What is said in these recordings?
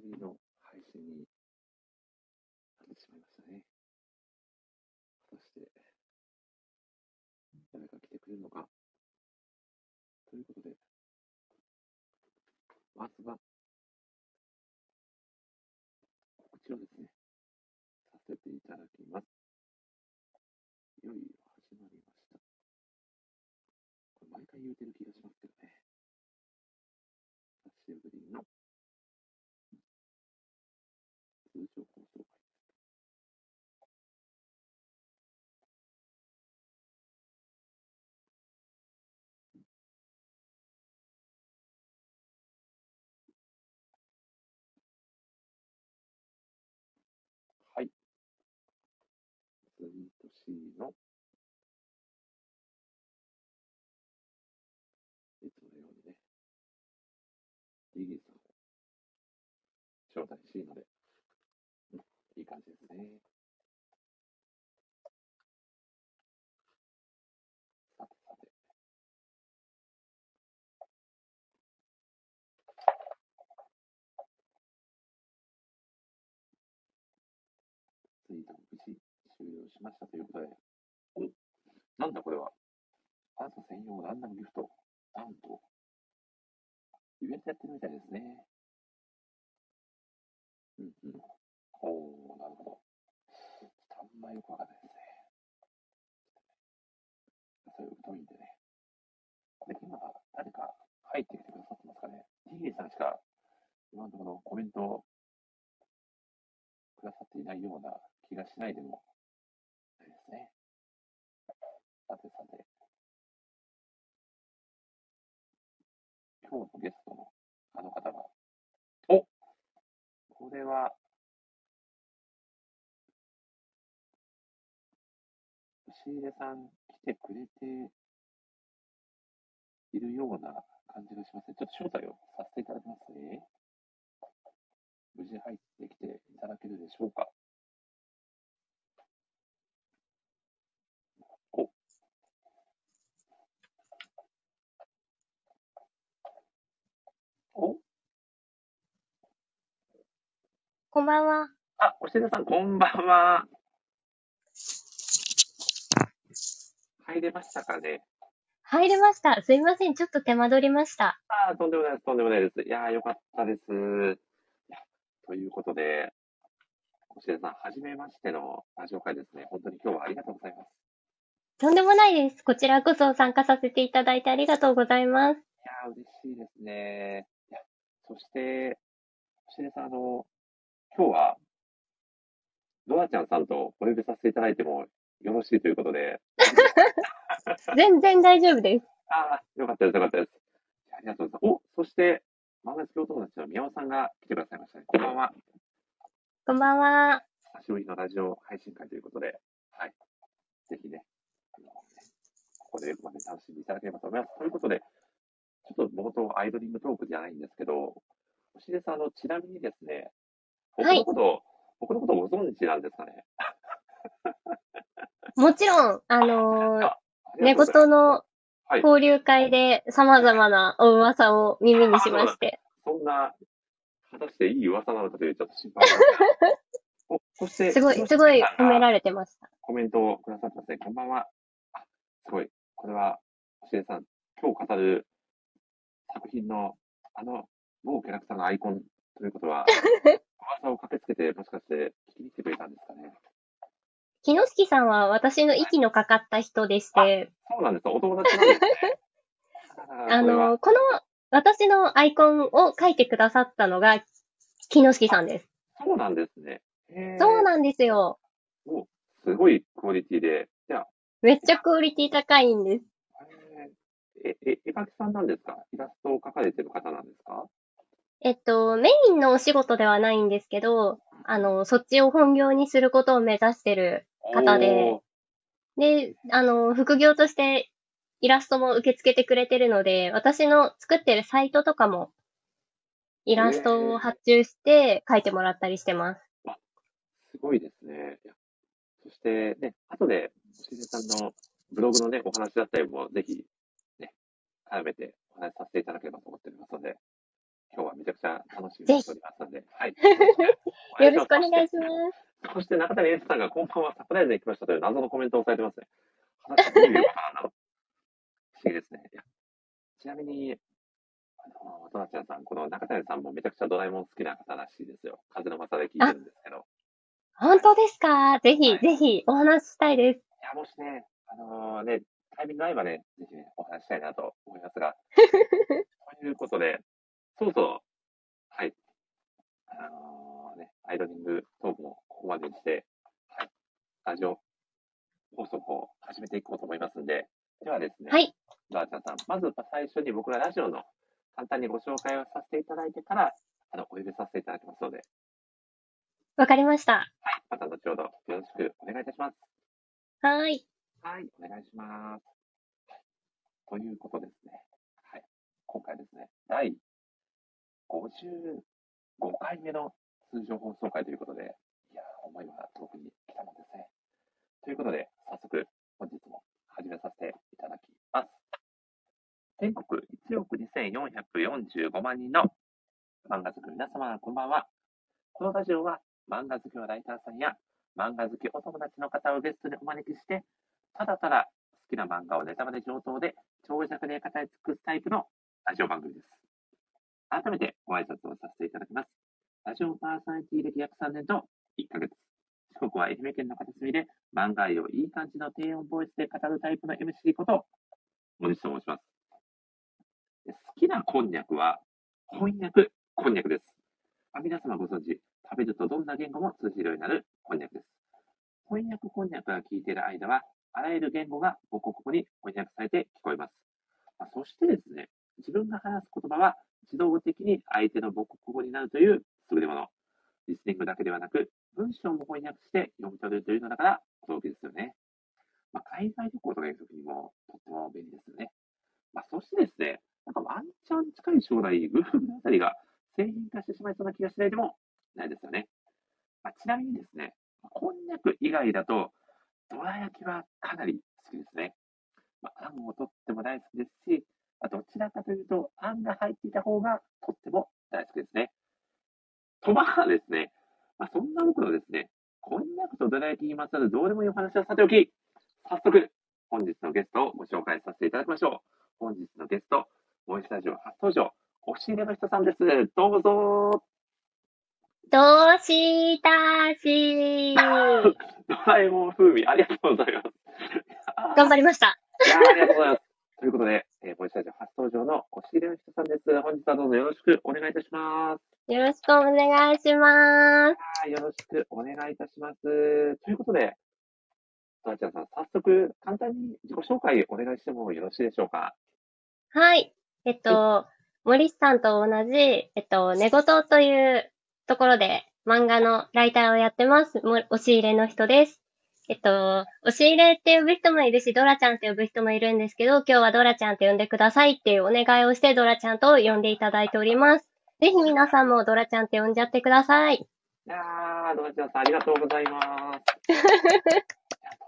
久しぶりの配信にね。さてさて。ツイートも無事終了しましたということで、おなんだこれは。朝専用ランダムギフト。なんと、イベントやってるみたいですね。うんうん。おー、っとあよくわかんないですね。そういう疎いんでね。これ今、誰か入ってきてくださってますかね。TA さんしか今のところコメントをくださっていないような気がしないでもないですね。さてさて。今日のゲストのあの方が、おこれは、押入さん来てくれているような感じがしますね。ちょっと招待をさせていただきますね。無事入ってきていただけるでしょうか。お、お、こんばんは。あ、押出さん、こんばんは。入れましたかね。入れました。すいません。ちょっと手間取りました。あーとんでもないです、とんでもないです。いやー、よかったです。ということで、押出さん、はじめましてのラジオ会ですね。本当に今日はありがとうございます。とんでもないです。こちらこそ参加させていただいてありがとうございます。いやー、嬉しいですね。そして、押出さん、あの、今日は、ドアちゃんさんとお呼びさせていただいてもよろしいということで、全然大丈夫です。ああ、よかったです、よかったです。ありがとうございます。お、そして、漫画好きお友達の宮尾さんが来てくださいましたね。こんばんは。こんばんは。久しぶりのラジオ配信会ということで、はい。ぜひね、ここでまで楽しんでいただければと思います。ということで、ちょっと冒頭アイドリングトークじゃないんですけど、星出さん、あの、ちなみにですね、僕のこと、僕のことご存知なんですかね？もちろん、あのーあ寝言のはい。交流会で様々なお噂を耳にしまして。そんな、果たしていい噂なのかというちょっと心配して、すごい、すごい褒められれてました。コメントをくださってますね。こんばんは。あ、すごい。これは、星出さん、今日語る作品の、あの、某キャラクターのアイコンということは、噂を駆けつけて、もしかして聞きに来てくれたんですかね。木之助さんは私の息のかかった人でして、そうなんです。お友達なんですね。あのーこの私のアイコンを書いてくださったのが木之助さんです。そうなんですね。そうなんですよ。おすごいクオリティで。じゃあ、めっちゃクオリティ高いんです。えーえ、え、絵描きさんなんですか？イラストを描かれてる方なんですか？えっと、メインのお仕事ではないんですけど、あの、そっちを本業にすることを目指してる方でで、あの、副業としてイラストも受け付けてくれてるので、私の作ってるサイトとかもイラストを発注して書いてもらったりしてます。すごいですね。そしてね、後で、しずさんのブログのね、お話だったりも、ぜひ、ね、絡めてお話しさせていただければと思っておりますので、今日はめちゃくちゃ楽しみにしておりますので、はい。よろしくお願いします。そして中谷エスさんがこんばんはサプライズで来ましたという謎のコメントをされてますね。果たしてどういうことなんだろう。不思議ですね。ちなみに、あの、トラちゃんさん、この中谷さんもめちゃくちゃドラえもん好きな方らしいですよ。風の正で聞いてるんですけど。本当ですか？ぜひ、はいぜひ、お話ししたいです。いや、もしね、あのね、タイミング合えばね、ぜひね、お話ししたいなと思いますが、ということで、そろそろ、はい、あのね、アイドリングトークもここまでにして、はい、ラジオ放送を始めていこうと思いますんで、ではですね、はい。ラーチャーさん、まず最初に僕がラジオの簡単にご紹介をさせていただいてから、あの、お呼びさせていただきますので、わかりました。はい、また後ほどよろしくお願いいたします。はーい。はい、お願いします。はいということですね。はい。今回ですね、第55回目の通常放送回ということで、思いは遠くに来たもんですね。ということで、早速、本日も始めさせていただきます。全国1億2445万人の漫画好きの皆様、こんばんは。このラジオは漫画好きのライターさんや漫画好きお友達の方をゲストにお招きして、ただただ好きな漫画をネタバレ上等で長尺で語り尽くすタイプのラジオ番組です。改めてご挨拶をさせていただきます。ラジオパーソナリティ歴約3年と1ヶ月。四国は愛媛県の片隅で漫画愛をいい感じの低音ボイスで語るタイプの MC こと、森下と申します。好きなこんにゃくは翻訳こんにゃくです。あ皆様ご存知、食べるとどんな言語も通じるようになるこんにゃくです。翻訳こんにゃくが聞いている間は、あらゆる言語が母国語に翻訳されて聞こえます。まあそしてですね、自分が話す言葉は自動的に相手の母国語になるという優れもの。リスニングだけではなく、文章も翻訳して読み取るというのだから驚きですよね。まあ、海外旅行とか行くときにもとっても便利ですよね。まあ、そしてですね、なんかワンチャン近い将来、Google あたりが製品化してしまいそうな気がしないでもないですよね。まあ、ちなみにですね、こんにゃく以外だと、どら焼きはかなり好きですね。まあ、あんもとっても大好きですし、まあどちらかというと、あんが入っていた方がとっても大好きですね。とまあですね、まあ、そんな僕のですね、こんにゃくとどら焼きにまつわるどうでもいいお話はさておき、早速、本日のゲストをご紹介させていただきましょう。本日のゲスト、モイスタジオ初登場、押し入れの人さんです。どうぞどうしたしー。ドラえもん風味、ありがとうございます。頑張りました。いやーありがとうございます。ということで、えー、ボイスタジオ初登場の押し入れの人さんです。本日はどうぞよろしくお願いいたします。よろしくお願いします。はい、よろしくお願いいたします。ということで、トラちゃんさん、早速、簡単に自己紹介お願いしてもよろしいでしょうか？はい。えっと、森さんと同じ、えっと、寝言というところで漫画のライターをやってます。も押し入れの人です。えっと、押し入れって呼ぶ人もいるし、ドラちゃんって呼ぶ人もいるんですけど、今日はドラちゃんって呼んでくださいっていうお願いをして、ドラちゃんと呼んでいただいております。ぜひ皆さんもドラちゃんって呼んじゃってください。いやー、ドラちゃんさん、ありがとうございます。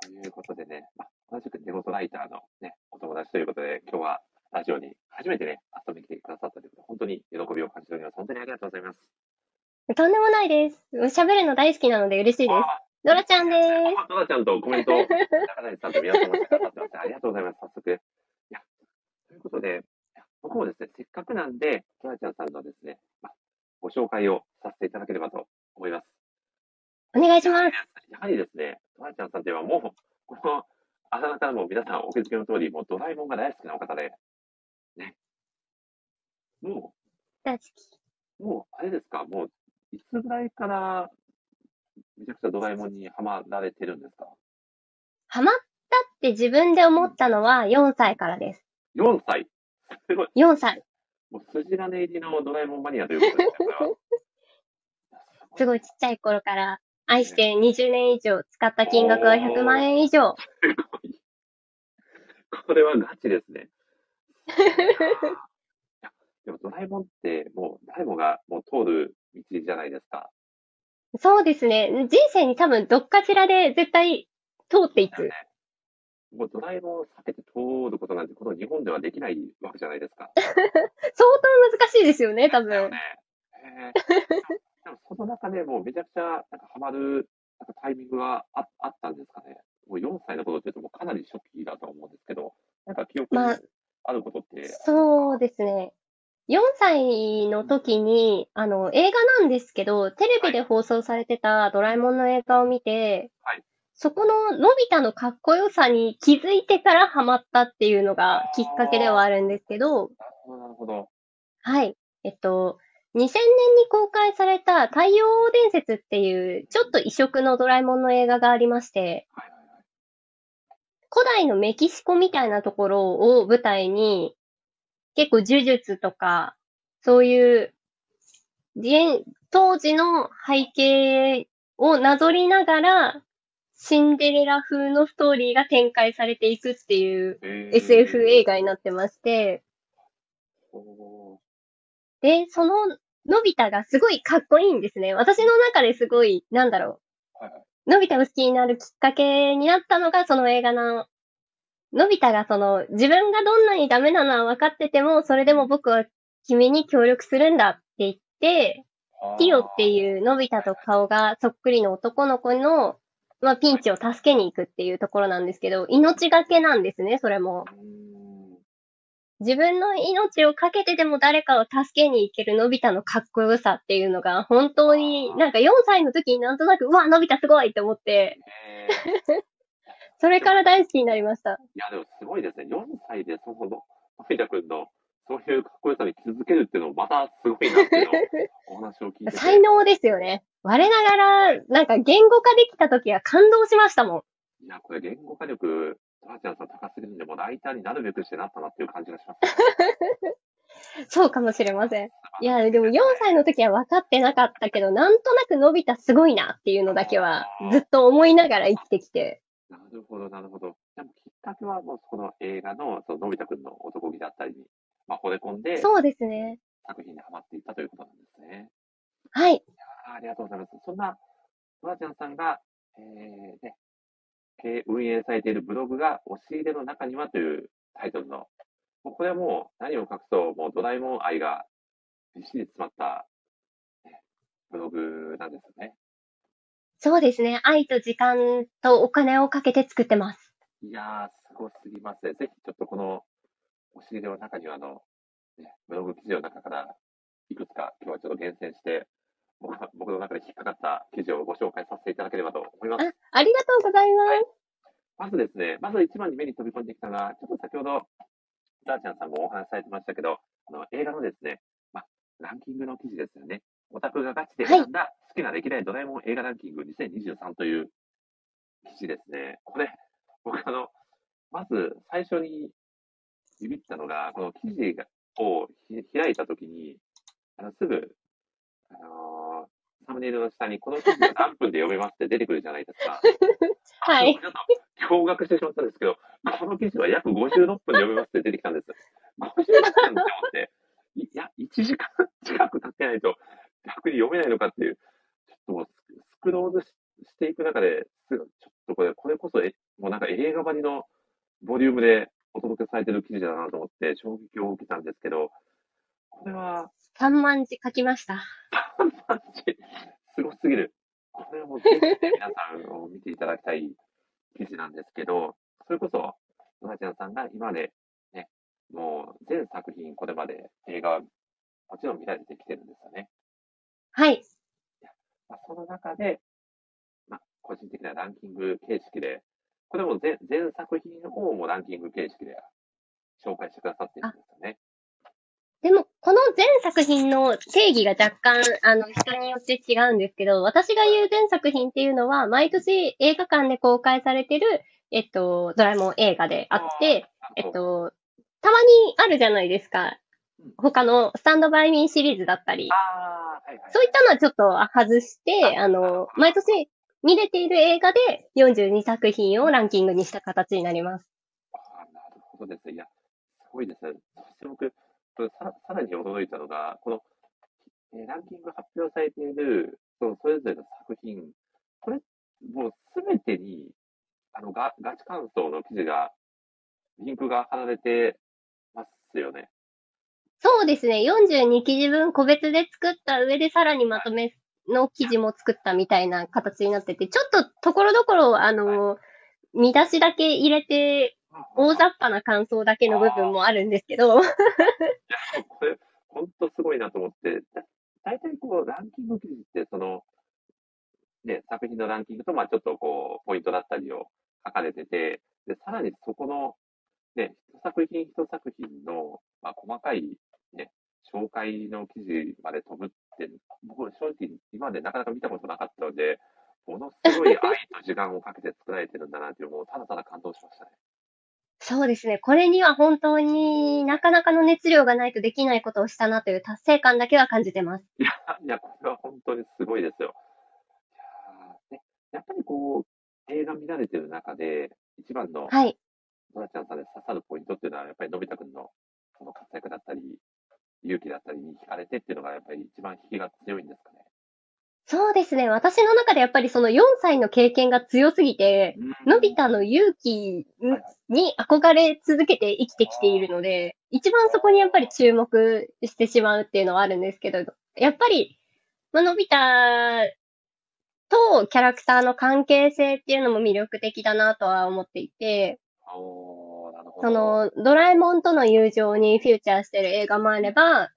ということでね、まあ、同じく寝言ライターのね、お友達ということで、今日はラジオに初めてね、遊びに来てくださったということで、本当に喜びを感じております。本当にありがとうございます。とんでもないです。喋るの大好きなので嬉しいです。あドラちゃんです。あドラちゃんとコメント、中谷さんと皆さんもしてくださってます。ありがとうございます。早速。いや、ということで、僕もですね、せっかくなんで、ドラちゃんさんのですね、まあ、ご紹介をさせていただければと思います。お願いします。やはりですね、ドラちゃんさんといえばもう、この、あだ名からも皆さんお気づきの通り、もうドラえもんが大好きなお方で、ね。も大好き。う、もう、あれですか、もう、いつぐらいから、めちゃくちゃドラえもんにハマられてるんですか？ハマったって自分で思ったのは4歳からです。?4 歳？すごい。4歳。もう筋金入りのドラえもんマニアということです。すごいちっちゃい頃から愛して20年以上使った金額は100万円以上。これはガチですね。でもドラえもんってもう誰もがもう通る道じゃないですか。そうですね。人生に多分どっかしらで絶対通っていく。もうドラえもんを避けて通ることなんてこの日本ではできないわけじゃないですか。相当難しいですよね、多分。ね。へーでもその中でもうめちゃくちゃなんかハマるなんかタイミングがああったんですかね。もう4歳の頃って言うともうかなり初期だと思うんですけど、なんか記憶にまああることって、そうですね。4歳の時に、あの、映画なんですけど、テレビで放送されてたドラえもんの映画を見て、はいそこののび太のかっこよさに気づいてからハマったっていうのがきっかけではあるんですけど、なるほど。はい。えっと、2000年に公開された太陽伝説っていう、ちょっと異色のドラえもんの映画がありまして。古代のメキシコみたいなところを舞台に、結構呪術とか、そういう、現当時の背景をなぞりながら、シンデレラ風のストーリーが展開されていくっていうえー SF 映画になってまして、で、そののび太がすごいかっこいいんですね。私の中ですごい、なんだろう。のび太を好きになるきっかけになったのがその映画の、のび太がその自分がどんなにダメなのは分かってても、それでも僕は君に協力するんだって言って、ティオって。いうのび太と顔がそっくりの男の子の、まあ、ピンチを助けに行くっていうところなんですけど、命がけなんですね、それも。自分の命をかけてでも誰かを助けに行けるのび太のかっこよさっていうのが、本当になんか4歳の時になんとなく、うわ、のび太すごいって思って、それから大好きになりました。いや、でもすごいですね。4歳でその、のび太くんの、そういうかっこよさに気づけるっていうのもまたすごいなっていう お話を聞いてて。才能ですよね。我ながら、なんか言語化できた時は感動しましたもん。いや、これ言語化力、トラちゃんさん高すぎるんで、もうライターになるべくしてなったなっていう感じがします。そうかもしれません。いや、でも4歳の時は分かってなかったけど、なんとなくのび太すごいなっていうのだけはずっと思いながら生きてきて。なるほど、なるほど。でもきっかけはもうこの映画の、そののび太くんの男気だったりに、まあ、惚れ込んで、そうですね。作品にハマっていったということなんですね。はい。あありがとうございます。そんな、トラちゃんさんが、えー、ね、経営運営されているブログが、押し入れの中にはというタイトルの、もうこれはもう何を隠そう、もうドラえもん愛がびっしり詰まった、ねブログなんですよね。そうですね。愛と時間とお金をかけて作ってます。いやー、すごすぎますね。ぜひちょっとこの押し入れの中にはあの、ね、ブログ記事の中からいくつか今日はちょっと厳選して、僕の中で引っかかった記事をご紹介させていただければと思います。あ、ありがとうございます。まずですね、まず一番に目に飛び込んできたのが、ちょっと先ほど、ダーちゃんさんもお話しされてましたけど、あの映画のですね、まあ、ランキングの記事ですよね。オタクがガチで選んだ好きな歴代ドラえもん映画ランキング2023という記事ですね。これ、僕あの、まず最初にビビったのが、この記事がをひ開いたときに、あのすぐ、あのーサムネイルの下にこの記事が何分で読めますって出てくるじゃないですか。はい。ちょっと驚愕してしまったんですけど、この記事は約56分で読めますって出てきたんです。56分って思って、いや、1時間近く経ってないと逆に読めないのかっていう、ちょっともうススクロールししていく中で、ちょっとこれ、これこそえ、もうなんか映画版のボリュームでお届けされてる記事だなと思って衝撃を受けたんですけど、これは、3万字書きました。マジすごすぎる。これはもうぜひね皆さんを見ていただきたい記事なんですけど、それこそ、ドナちゃんさんが今までね、もう全作品これまで映画はもちろん見られてきてるんですよね。はい。まあ、その中で、まあ、個人的なランキング形式で、これも全全作品をもうランキング形式で紹介してくださってるんですよね。でも、この全作品の定義が若干、あの、人によって違うんですけど、私が言う全作品っていうのは、毎年映画館で公開されてる、えっと、ドラえもん映画であって、えっと、たまにあるじゃないですかうん。他のスタンドバイミーシリーズだったり。ああ、はいはい。そういったのはちょっと外して、あの、毎年見れている映画で42作品をランキングにした形になります。あーなるほどですね。いや、すごいですね。そして僕、ささらに驚いたのが、この、えーランキング発表されている、そのそれぞれの作品、これ、もうすべてに、あのガ、ガチ感想の記事が、リンクが貼られてますよね。そうですね。42記事分個別で作った上でさらにまとめの記事も作ったみたいな形になってて、ちょっとところどころ、あの、見出しだけ入れて、大雑把な感想だけの部分もあるんですけど、いや、これ、本当すごいなと思って、だ大体こう、ランキング記事って、その、ね、作品のランキングと、まあちょっとこう、ポイントだったりを書かれてて、で、さらにそこの、ね、一作品一作品の、まあ細かい、ね、紹介の記事まで飛ぶって、僕、正直、今までなかなか見たことなかったので、ものすごい愛と時間をかけて作られてるんだなっていう、もうただただ感動しましたね。そうですね。これには本当になかなかの熱量がないとできないことをしたなという達成感だけは感じてます。いや、いや、これは本当にすごいですよ。いやーね、やっぱりこう、映画見られてる中で、一番の、はい。ドラちゃんさんで刺さるポイントっていうのは、やっぱりのび太くんのその活躍だったり、勇気だったりに惹かれてっていうのが、やっぱり一番引きが強いんですかね。そうですね。私の中でやっぱりその4歳の経験が強すぎて、のび太の勇気に憧れ続けて生きてきているので、一番そこにやっぱり注目してしまうっていうのはあるんですけど、やっぱり、まあのび太とキャラクターの関係性っていうのも魅力的だなとは思っていて。その、ドラえもんとの友情にフューチャーしてる映画もあれば、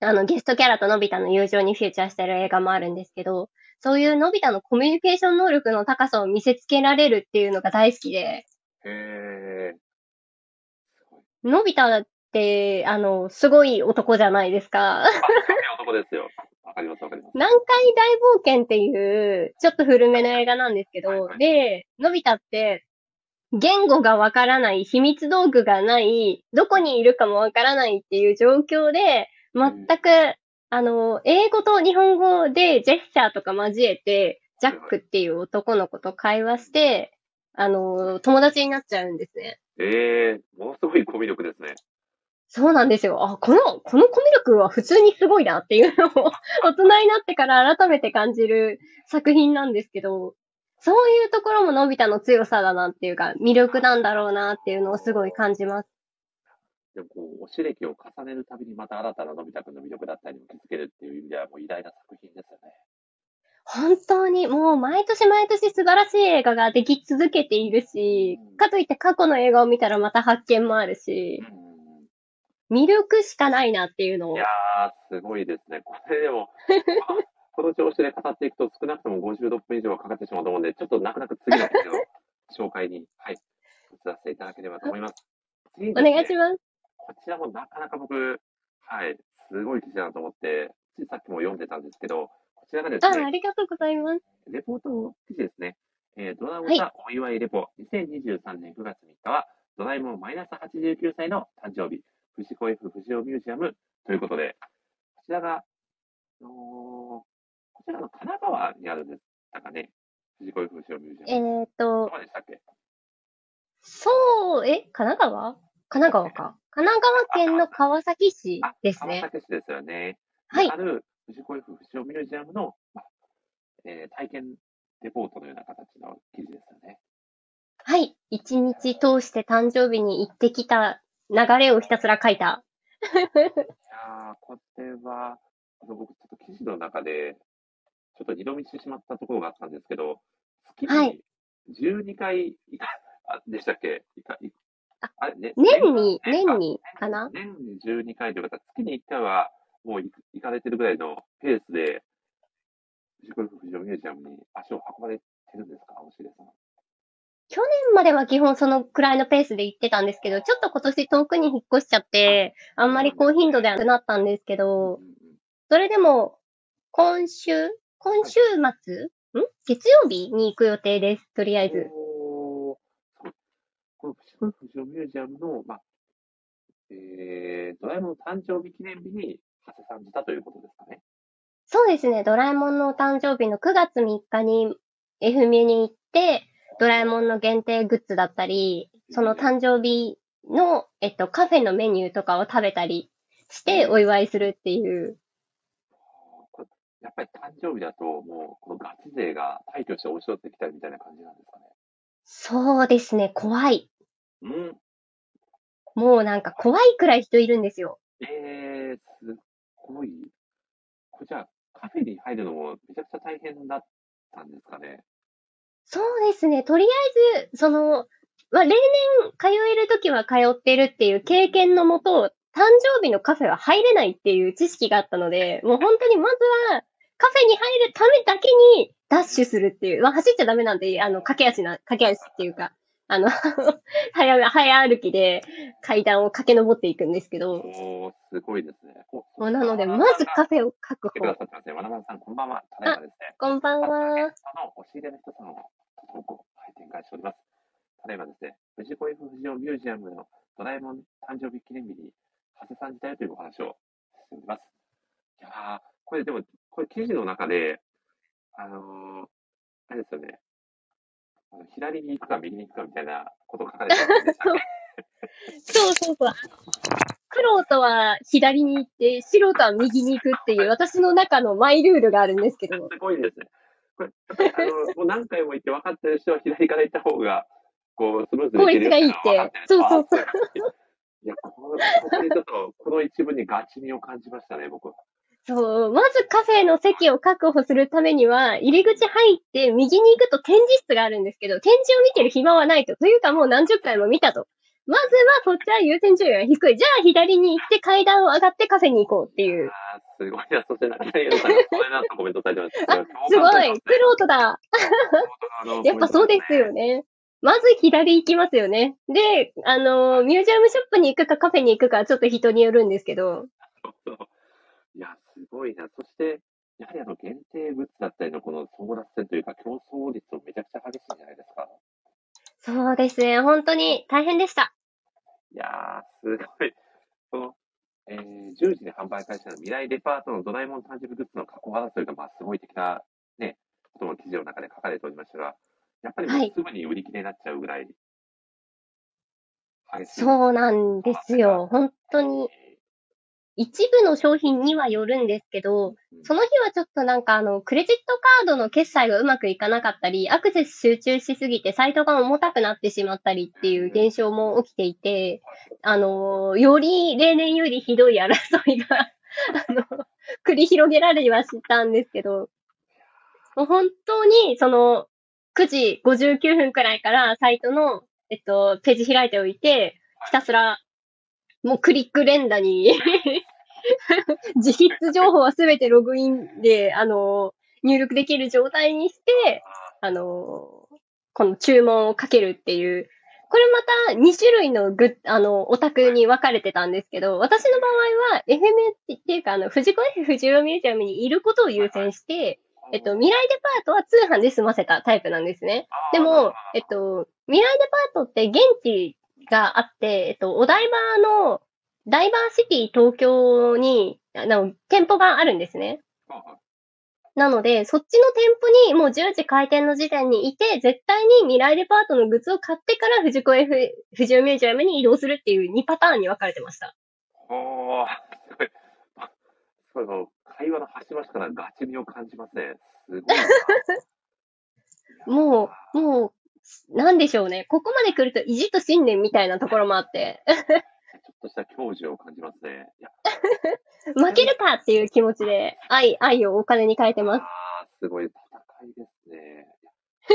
あの、ゲストキャラとのび太の友情にフューチャーしてる映画もあるんですけど、そういうのび太のコミュニケーション能力の高さを見せつけられるっていうのが大好きで、へー。のび太って、あの、すごい男じゃないですか。あ、すごい男ですよ。わかります、わかります。南海大冒険っていう、ちょっと古めの映画なんですけどはいは、いで、のび太って、言語がわからない、秘密道具がない、どこにいるかもわからないっていう状況で、全く、あの、英語と日本語でジェスチャーとか交えて、ジャックっていう男の子と会話して、あの、友達になっちゃうんですね。えー、ものすごいコミュ力ですね。そうなんですよ。あ、この、このコミュ力は普通にすごいなっていうのを 大人になってから改めて感じる作品なんですけど、そういうところものび太の強さだなっていうか、魅力なんだろうなっていうのをすごい感じます。でもこう、おし歴を重ねるたびにまた新たなのび太くんの魅力だったりも気づけるっていう意味ではもう偉大な作品ですよね。本当にもう毎年毎年素晴らしい映画ができ続けているし、かといって過去の映画を見たらまた発見もあるし、うん。魅力しかないなっていうのをいやー、すごいですね。これでも、この調子で語っていくと少なくとも56分以上はかかってしまうと思うんで、ちょっと泣く泣く次の紹介に、はい、移らせていただければと思います。次におですね願いします。こちらもなかなか僕、はい、すごい記事だなと思って、ついさっきも読んでたんですけど、こちらがですあ、ね、ありがとうございます。レポート記事ですね。えードラえもはいんがお祝いレポ、2023年9月3日は、ドラえもんマイナス89歳の誕生日、藤子 F 不二雄ミュージアムということで、こちらが、あのーこちらの神奈川にあるんでしたかね、藤子 F 不二雄ミュージえアム。ーっとど、こでしたっけ？そう、え神奈川？神奈川か。神奈川県の川崎市あですね。川崎市ですよね。はいある藤子 F 不二雄ミュージアムの、まあえー体験レポートのような形の記事ですよね。はい。一日通して誕生日に行ってきた流れをひたすら書いた。いやー、これは、あの僕、ちょっと記事の中で、ちょっと二度見してしまったところがあったんですけど、月はい。に12回いか、あでしたっけ？いかいああれ、ね、年に、年にかな？年に12回というか、月に1回はもう行かれてるぐらいのペースで、藤子 F 不二雄ミュージアムに足を運ばれてるんですか、おしれさん。去年までは基本そのくらいのペースで行ってたんですけど、ちょっと今年遠くに引っ越しちゃって、あんまり高頻度ではなくなったんですけど、それでも、今週今週末？ん？月曜日に行く予定です。とりあえず。このミュージアムの、まあ、えー、ドラえもんの誕生日記念日に、長谷さんしたということですかね。そうですね。ドラえもんのお誕生日の9月3日に F ミュに行って、ドラえもんの限定グッズだったり、その誕生日の、えっと、カフェのメニューとかを食べたりしてお祝いするっていう。やっぱり誕生日だと、もう、このガチ勢が退去して押し寄ってきたりみたいな感じなんですかね。そうですね。怖い。うん。もうなんか怖いくらい人いるんですよ。えー、すっごい。これじゃあ、カフェに入るのもめちゃくちゃ大変だったんですかね。そうですね。とりあえず、その、まあ、例年通えるときは通ってるっていう経験のもと、誕生日のカフェは入れないっていう知識があったので、もう本当にまずは、カフェに入るためだけにダッシュするっていう。まあ、走っちゃダメなんで、あの、駆け足な、駆け足っていうか、あの、早、早歩きで階段を駆け上っていくんですけど。おー、すごいですね。もうなので、まずカフェを確来てくだ保。さってますね。わなわなさん、こんばんは。ただいまですね。こんばんは。その押し入れの人さんを投稿、はい、展開しております。ただいまですね、藤子 F 不二雄ミュージアムのドラえもん誕生日記念日に、長谷さん自体というお話をしております。いやー、これでも、これ記事の中で、あのー、あれですよね、あの左に行くか右に行くかみたいなことを書かれてたね。そうそうそう。黒とは左に行って、白とは右に行くっていう私の中のマイルールがあるんですけど。すごいですね。これ、やっぱりあの、もう何回も言って分かってる人は左から行った方が、こう、スムーズに行ける効率がいいってそうそうそうあいや、この、ここにちょっと、この一文にガチ味を感じましたね、僕は。そう、まずカフェの席を確保するためには、入り口入って右に行くと展示室があるんですけど、展示を見てる暇はないと。というかもう何十回も見たと。まずはそっちは優先順位が低い。じゃあ左に行って階段を上がってカフェに行こうっていう。あーすごいな、そして中谷さんがそれなと コメントされてます。すごいクロートだ やっぱそうですよね。ね。まず左行きますよね。で、あの、ミュージアムショップに行くかカフェに行くかはちょっと人によるんですけど。いや、すごいな。そして、やはりあの、限定グッズだったりのこの争奪戦というか、競争率もめちゃくちゃ激しいんじゃないですか。そうですね。本当に大変でした。いやー、すごい。この、えー、10時に販売開始の未来デパートのドラえもん誕生日グッズの加工争いが、まあ、すごい的な、ね、ことも記事の中で書かれておりましたが、やっぱりもうはいすぐに売り切れになっちゃうぐらい、激しい。そうなんですよ。本当に。一部の商品にはよるんですけど、うん。その日はちょっとなんかあの、クレジットカードの決済がうまくいかなかったり、アクセス集中しすぎてサイトが重たくなってしまったりっていう現象も起きていて、あの、より例年よりひどい争いが、あの、繰り広げられはしたんですけど、もう本当にその、9時59分くらいからサイトの、えっと、ページ開いておいて、ひたすら、もうクリック連打に。自筆情報はすべてログインで、あの、入力できる状態にして、あの、この注文をかけるっていう、これまた2種類のグッ、あの、オタクに分かれてたんですけど、私の場合は、FM っていうか、あの、藤子 F 不二雄ミュージアムにいることを優先して、えっと、未来デパートは通販で済ませたタイプなんですね。でも、えっと、未来デパートって現地があって、えっと、お台場のダイバーシティ東京に、あの、店舗があるんですね。なので、そっちの店舗にもう10時開店の時点にいて、絶対に未来デパートのグッズを買ってから藤子 F 不二雄ミュージアムに移動するっていう2パターンに分かれてました。おー、すごい。会話の端々からガチ味を感じますね。すごいな。もう、もう、なんでしょうね。ここまで来ると意地と信念みたいなところもあって、ちょっとした教授を感じますね。負けるかっていう気持ちで、愛、愛をお金に変えてます。あー、すごい戦いですね。ち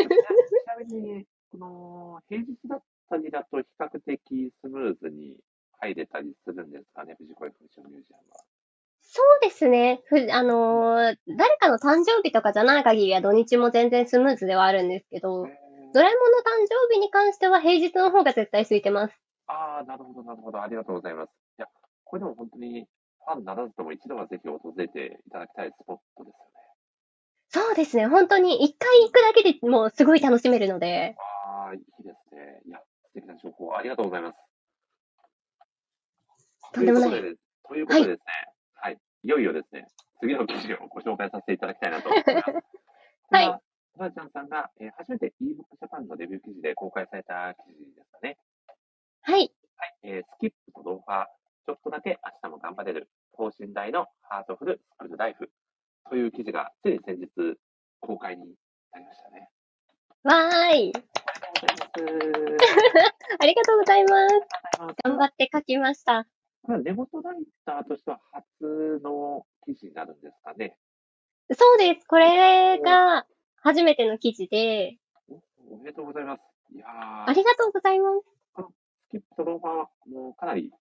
なみに、この、平日だったりだと比較的スムーズに入れたりするんですかね、藤子 F 不二雄ミュージアムは。そうですね。ふ、あのー誰かの誕生日とかじゃない限りは土日も全然スムーズではあるんですけど、ドラえもんの誕生日に関しては平日の方が絶対空いてます。ああ、なるほど、なるほど。ありがとうございます。いや、これでも本当にファンならずとも一度はぜひ訪れていただきたいスポットですよね。そうですね。本当に一回行くだけでもうすごい楽しめるので、ああ、いいですね。いや、素敵な情報ありがとうございます。とんでもないということで、でですね、はい、い、よいよですね、次の記事をご紹介させていただきたいなと思います。はいこれは。トラちゃんさんが、えー初めて ebook Japan のレビュー記事で公開された記事ですかね。はい。はい、えースキップと動画、ちょっとだけ明日も頑張れる、等身大のハートフルスクールライフという記事がつい先日公開になりましたね。わーい。ありがとうございます。頑張って書きました。これは根元ライターとしては初の記事になるんですかね。そうです。これが初めての記事で、おおめでとうございます。いやーありがとうございます。スキップとローファーもかなり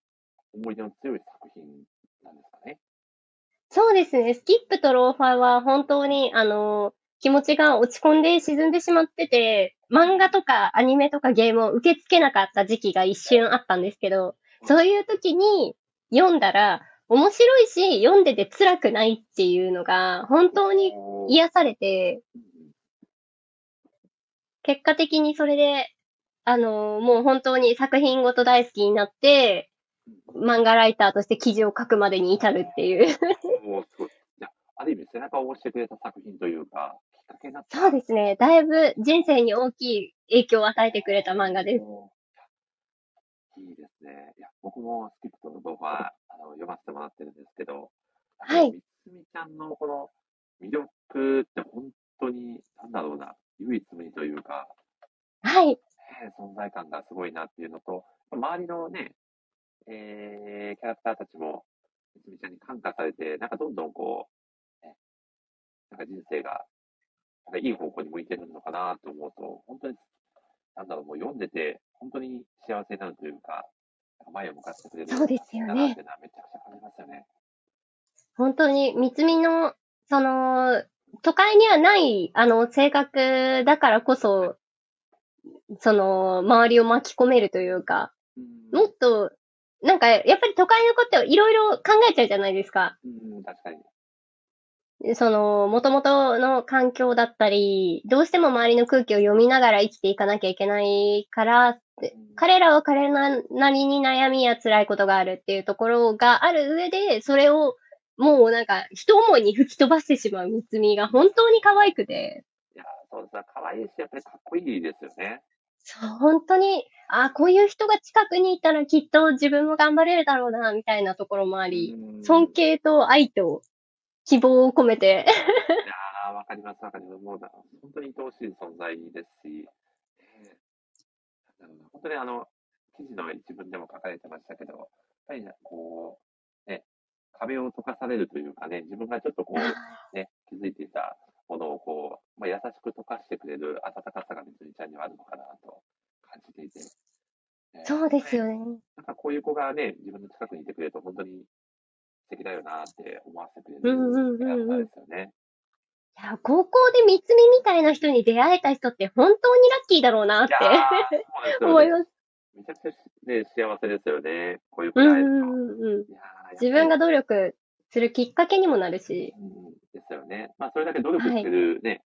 思い出の強い作品なんですかね。そうですね。スキップとローファーは本当に、あの、気持ちが落ち込んで沈んでしまってて、漫画とかアニメとかゲームを受け付けなかった時期が一瞬あったんですけど、そういう時に読んだら面白いし、読んでて辛くないっていうのが本当に癒されて、結果的にそれで、あの、もう本当に作品ごと大好きになって、漫画ライターとして記事を書くまでに至るっていう。おーすごい。いや、ある意味背中を押してくれた作品というか、きっかけになった。そうですね。だいぶ人生に大きい影響を与えてくれた漫画です。いいですね。いや、僕もスキップとの動画、あの、読ませてもらってるんですけど、はいみつみちゃんのこの魅力って本当に、なんだろうな、唯一無二というか、はい。ね存在感がすごいなっていうのと、周りのね、えー、キャラクターたちも、みつみちゃんに感化されて、なんかどんどんこう、ね、なんか人生が、なんかいい方向に向いてるのかなと思うと、本当に、なんだろう、もう読んでて、本当に幸せになるというか、なんか前を向かってくれるそうですよねだなってのはめちゃくちゃ感じますよね。本当に、三つみの、その、都会にはない、あの、性格だからこそ、その、周りを巻き込めるというか、うんもっと、なんか、やっぱり都会の子っていろいろ考えちゃうじゃないですか。うん、確かに。その、元々の環境だったり、どうしても周りの空気を読みながら生きていかなきゃいけないから彼らは彼らなりに悩みや辛いことがあるっていうところがある上で、それをもうなんか一思いに吹き飛ばしてしまう三つみが本当に可愛くて、いや、そうですね。可愛いし、やっぱりかっこいいですよね。そう、本当に、あこういう人が近くにいたらきっと自分も頑張れるだろうな、みたいなところもあり、うん尊敬と愛と希望を込めて、いやー、わかります、わかります。もうだ、本当に愛おしい存在ですし、えー本当にあの、記事の一文でも書かれてましたけど、やっぱりね、こう、ね、壁を溶かされるというかね、自分がちょっとこう、ね、気づいていたものをこう、まあ、優しく溶かしてくれる温かさがみつみちゃんにはあるのかなと感じていて。ねそうですよね。なんかこういう子がね、自分の近くにいてくれると本当に素敵だよなって思わせてくれるですよね。いや、高校で三つみみたいな人に出会えた人って本当にラッキーだろうなって。思います。めちゃくちゃ、ね、幸せですよね。こういう子うんに会えると。いやー自分が努力するきっかけにもなるし。うんですよね。まあ、それだけ努力してるね、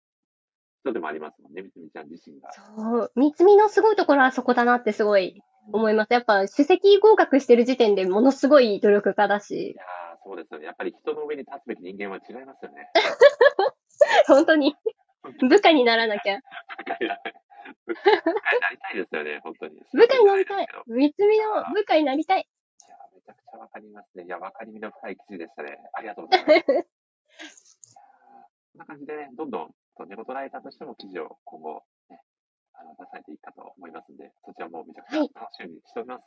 人でもありますもんね、みつみちゃん自身が。そう。三つみのすごいところはそこだなってすごい思います。やっぱ、首席合格してる時点でものすごい努力家だいし。やーそうですよね。やっぱり人の上に立つべき人間は違いますよね。本当に。部下にならなきゃ。部下になりたいですよね、本当に。部下になりたい。三つみの部下になりたい。めちゃくちゃわかりますね。いや、わかりみの深い記事でしたね。ありがとうございます。こんな感じでね、どんどん、とネゴトライターとしても記事を今後、ね、あの出されていくかと思いますんで、そちらもめちゃくちゃはい楽しみにしております。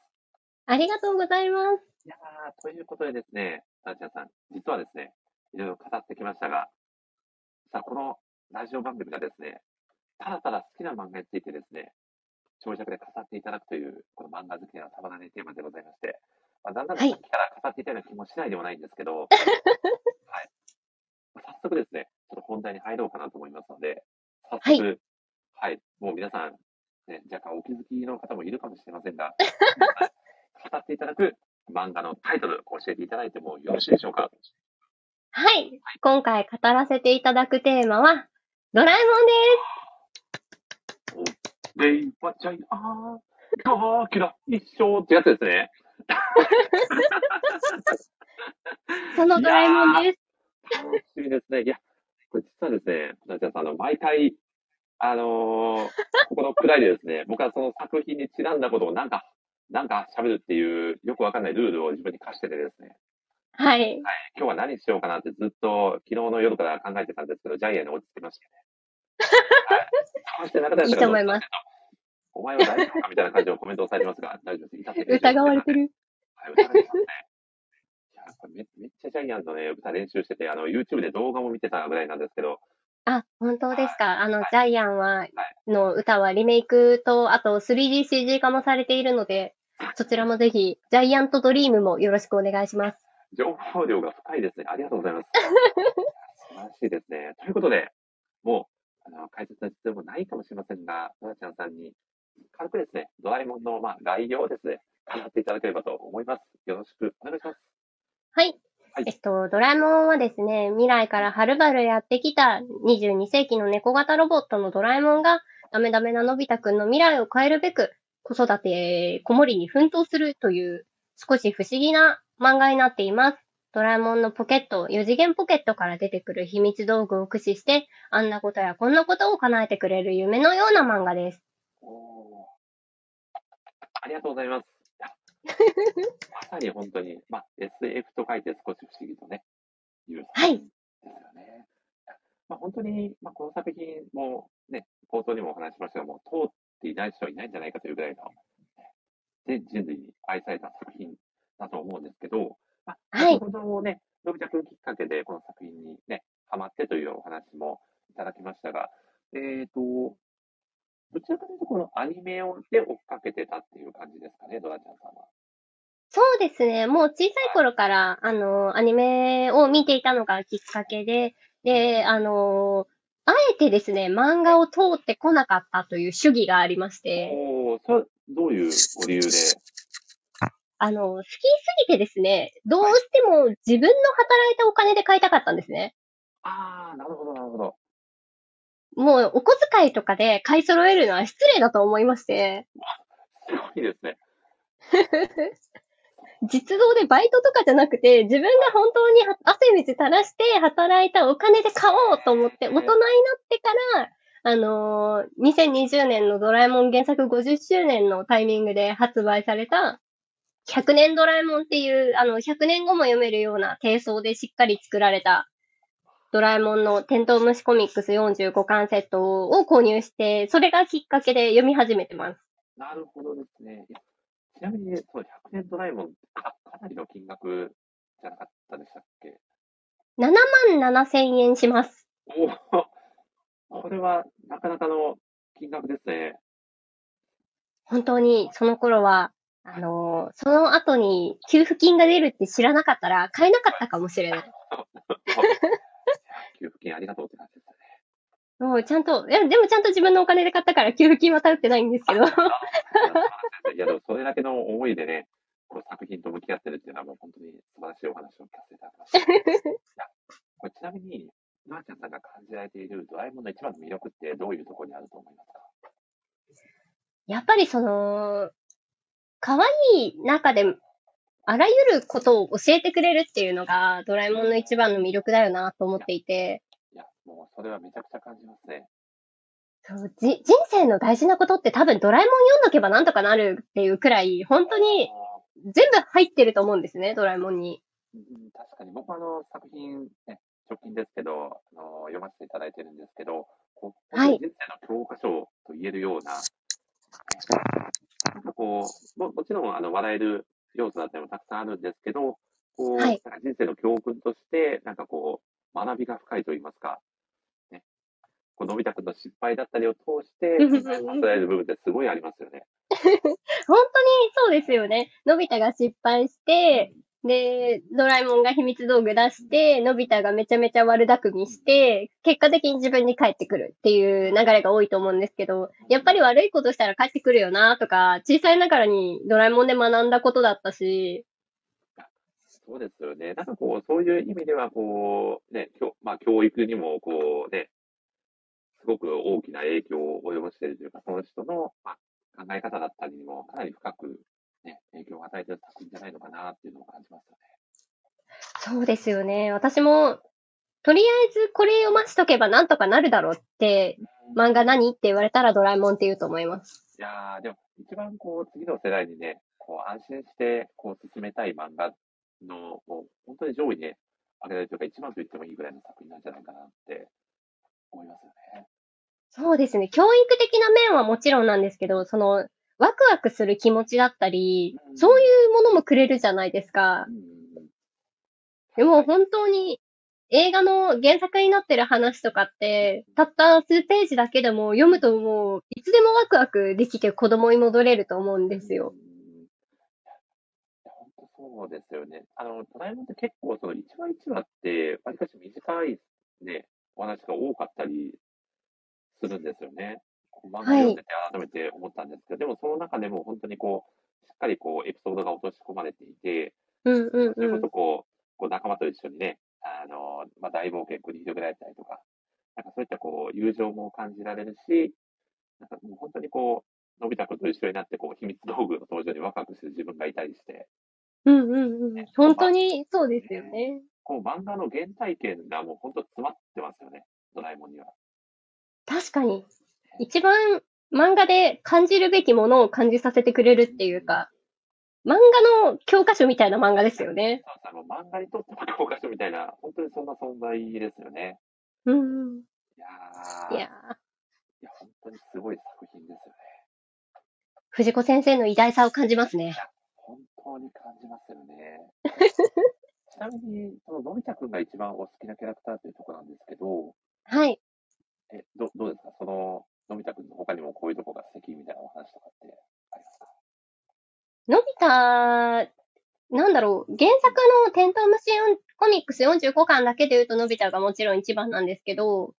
ありがとうございます。い、やー、ということでですね、なちゃんさん、実はですね、いろいろ語ってきましたが、さあ、このラジオ番組がですね、ただただ好きな漫画についてですね、長尺で語っていただくという、この漫画好きなたまらないテーマでございまして、まあ、だんだんさっきから語っていたような気もしないでもないんですけど、はい。まあ早速ですね、ちょっと本題に入ろうかなと思いますので、早速、はい、もう皆さん、ね、若干お気づきの方もいるかもしれませんが、語っていただく漫画のタイトル、教えていただいてもよろしいでしょうか？はい。今回語らせていただくテーマは、ドラえもんです。レイバチャイアー、ガーキラ、一生ってやつですね。そのドラえもんです。楽しみですね。いや、これ実はですね、なちゃんさん、あの、毎回、あのーここのくらいでですね、僕はその作品にちなんだことをなんか、なんか喋るっていう、よくわかんないルールを自分に課しててですね、はい。今日は何しようかなってずっと昨日の夜から考えてたんですけど、ジャイアンに落ち着きましたね。はい。そして中谷さんがいいと思います。お前は大丈夫かみたいな感じのコメントをされてますが、大丈夫です。疑われてる。はい、疑われてますね。いやめめっちゃジャイアンのね、歌練習してて、あの、YouTube で動画も見てたぐらいなんですけど、あ、本当ですか？あの、はいジャイアンは、の歌はリメイクと、あと 3DCG 化もされているので、そちらもぜひ、ジャイアントドリームもよろしくお願いします。情報量が深いですね。ありがとうございます。素晴らしいですね。ということで、もう、あの、解説は必要もないかもしれませんが、ドラちゃんさんに、軽くですね、ドラえもんの、まあ、概要をですね、語っていただければと思います。よろしくお願いします。はい。はいえっと、ドラえもんはですね、未来からはるばるやってきた22世紀の猫型ロボットのドラえもんが、ダメダメなのび太くんの未来を変えるべく、子育て、子守に奮闘するという、少し不思議な漫画になっています。ドラえもんのポケット、4次元ポケットから出てくる秘密道具を駆使して、あんなことやこんなことを叶えてくれる夢のような漫画です。おーありがとうございます。まさに本当に、まあ、SF と書いて少し不思議とね、いう作品ですよね。まあ、本当に、まあ、この作品もね、冒頭にもお話ししましたが、もう通っていない人はいないんじゃないかというぐらいの、全人類に愛された作品だと思うんですけど、まあ、はい先ほどね、のび太くんきっかけでこの作品にね、ハマってというお話もいただきましたが、えっ、と、どちらかというと、このアニメをで追っかけてたっていう感じですかね、ドラちゃんさんは。そうですね。もう小さい頃から、あの、アニメを見ていたのがきっかけで、で、あの、あえてですね、漫画を通ってこなかったという主義がありまして、おー、そどういうご理由で？あの、好きすぎてですね、どうしても自分の働いたお金で買いたかったんですね。ああ、なるほど、なるほど。もう、お小遣いとかで買い揃えるのは失礼だと思いまして、すごいですね。実動でバイトとかじゃなくて、自分が本当に汗水垂らして働いたお金で買おうと思って、大人になってから、あのー2020年のドラえもん原作50周年のタイミングで発売された、100年ドラえもんっていう、あの、100年後も読めるような低層でしっかり作られた、ドラえもんのテントウムシコミックス45巻セットを購入して、それがきっかけで読み始めてます。なるほどですね。ちなみに、そう、100年ドラえもんか、かなりの金額じゃなかったでしたっけ？7万7千円します。おお、これはなかなかの金額ですね。本当にその頃は、あのーその後に給付金が出るって知らなかったら買えなかったかもしれない。給付金ありがとうって感じですね。もうちゃんと、いや、でもちゃんと自分のお金で買ったから給付金は頼ってないんですけど。いや、でもそれだけの思いでね、この作品と向き合ってるっていうのはもう本当に素晴らしいお話を聞かせていただきました。いやこれちなみに、なあちゃんさんが感じられているドラえもんの一番の魅力ってどういうところにあると思いますか？やっぱりその、可愛い中で、あらゆることを教えてくれるっていうのが、ドラえもんの一番の魅力だよなと思っていて、いや、もうそれはめちゃくちゃ感じますね。そうじ人生の大事なことって多分ドラえもん読んどけばなんとかなるっていうくらい、本当に全部入ってると思うんですね、ドラえもんに。うん、確かに僕はあの作品、ね、直近ですけど、あの読ませていただいてるんですけど、こう人生の教科書と言えるような、なんかこう、ももちろんあの笑える要素だったりもたくさんあるんですけど、こう、はい人生の教訓として、なんかこう、学びが深いと言いますか、ね、こうのび太くんの失敗だったりを通して、うん考える部分ってすごいありますよね。本当にそうですよね。のび太が失敗して、で、ドラえもんが秘密道具出して、のび太がめちゃめちゃ悪巧みして、結果的に自分に帰ってくるっていう流れが多いと思うんですけど、やっぱり悪いことしたら帰ってくるよなとか、小さいながらにドラえもんで学んだことだったし、そうですよね。なんかこう、そういう意味では、こう、ね、教まあ、教育にも、こうね、すごく大きな影響を及ぼしているというか、その人の、まあ、考え方だったりにも、かなり深く、ね、影響を与えている作品じゃないのかなっていうのを感じますよね。そうですよね。私も、とりあえずこれ読ましとけばなんとかなるだろうって、漫画何って言われたらドラえもんって言うと思います。いやー、でも、一番こう、次の世代にね、こう、安心して、こう、進めたい漫画の、もう、本当に上位に挙げられるというか、一番と言ってもいいぐらいの作品なんじゃないかなって思いますよね。そうですね。教育的な面はもちろんなんですけど、その、ワクワクする気持ちだったりう、んそういうものもくれるじゃないですかでも本当に映画の原作になってる話とかって、たった数ページだけでも読むともう、いつでもワクワクできて子供に戻れると思うんですよ。そうですよね。あの、ドラえもんって結構その一話一話って、わりかし短いね、お話が多かったりするんですよね。漫画読んでて改めて思ったんですけど、でもその中でも本当にこう、しっかりこう、エピソードが落とし込まれていて、うんうんうんそれこそ。こう、こう仲間と一緒にね、あの、まあ、大冒険繰り広げられたりとか、なんかそういったこう、友情も感じられるし、なんかもう本当にこう、のび太くんと一緒になって、こう、秘密道具の登場にワクワクしてる自分がいたりして、うんうんうん。本当にそうですよね。こう、漫画の原体験がもう本当詰まってますよね、ドラえもんには。確かに。一番漫画で感じるべきものを感じさせてくれるっていうか、漫画の教科書みたいな漫画ですよね。漫画にとっても教科書みたいな、本当にそんな存在ですよね。うんうん。いやー、いやー、いや本当にすごい作品ですよね。藤子先生の偉大さを感じますね。本当に感じますよね。ちなみに、そののび太くんが一番お好きなキャラクターというところなんですけど、はい。え、どどうですか？その、のび太くんの他にもこういうとこが素敵みたいなお話とかってありますか？のび太、なんだろう、原作のテントウムシコミックス45巻だけで言うとのび太がもちろん一番なんですけど、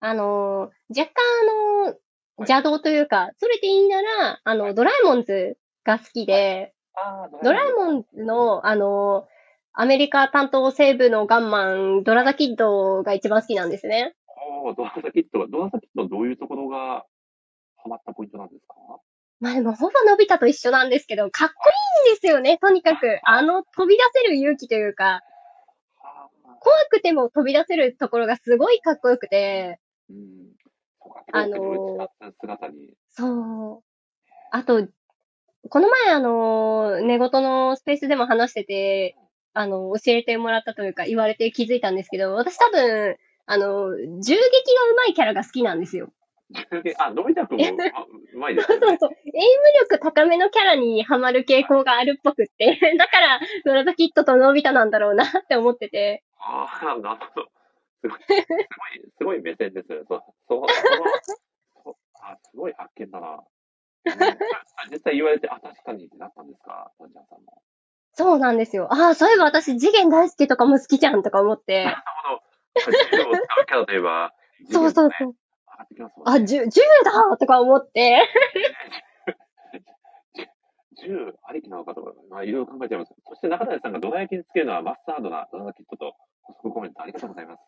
あの、若干あの、邪道というか、それでいいなら、あの、ドラえもんズが好きで、ドラえもんの、あの、アメリカ担当西部のガンマン、ドラザキッドが一番好きなんですね。おードラザキットは、ドラザキットはどういうところがハマったポイントなんですか？まあでも、ほぼのび太と一緒なんですけど、かっこいいんですよね、とにかく。あの、飛び出せる勇気というか、怖くても飛び出せるところがすごいかっこよくて、うん。あの姿に。そう。あと、この前あの、寝言のスペースでも話してて、あの、教えてもらったというか言われて気づいたんですけど、私多分、あの、銃撃が上手いキャラが好きなんですよ。あ、のび太くんも あうまいですそうよね。そうそう。エイム力高めのキャラにハマる傾向があるっぽくって、だから、ドラザキットとのび太なんだろうなって思ってて。ああ、なるほど。すごい、すごい、目線ですよね。そう、そう、そうあ、すごい発見だな。うん実際言われて、あ、確かにってなったんですか、どんちゃんさんも。そうなんですよ。ああ、そういえば私次元大好きとかも好きじゃんとか思って。なるほど。キャラといえば、そうそう銃そう。あ、ね。銃、銃だとか思って。銃ありきなのかとか、まあ、いろいろ考えちゃいます。そして中谷さんがドラ焼きにつけるのはマスタードなドラザキットと補足コメントありがとうございます。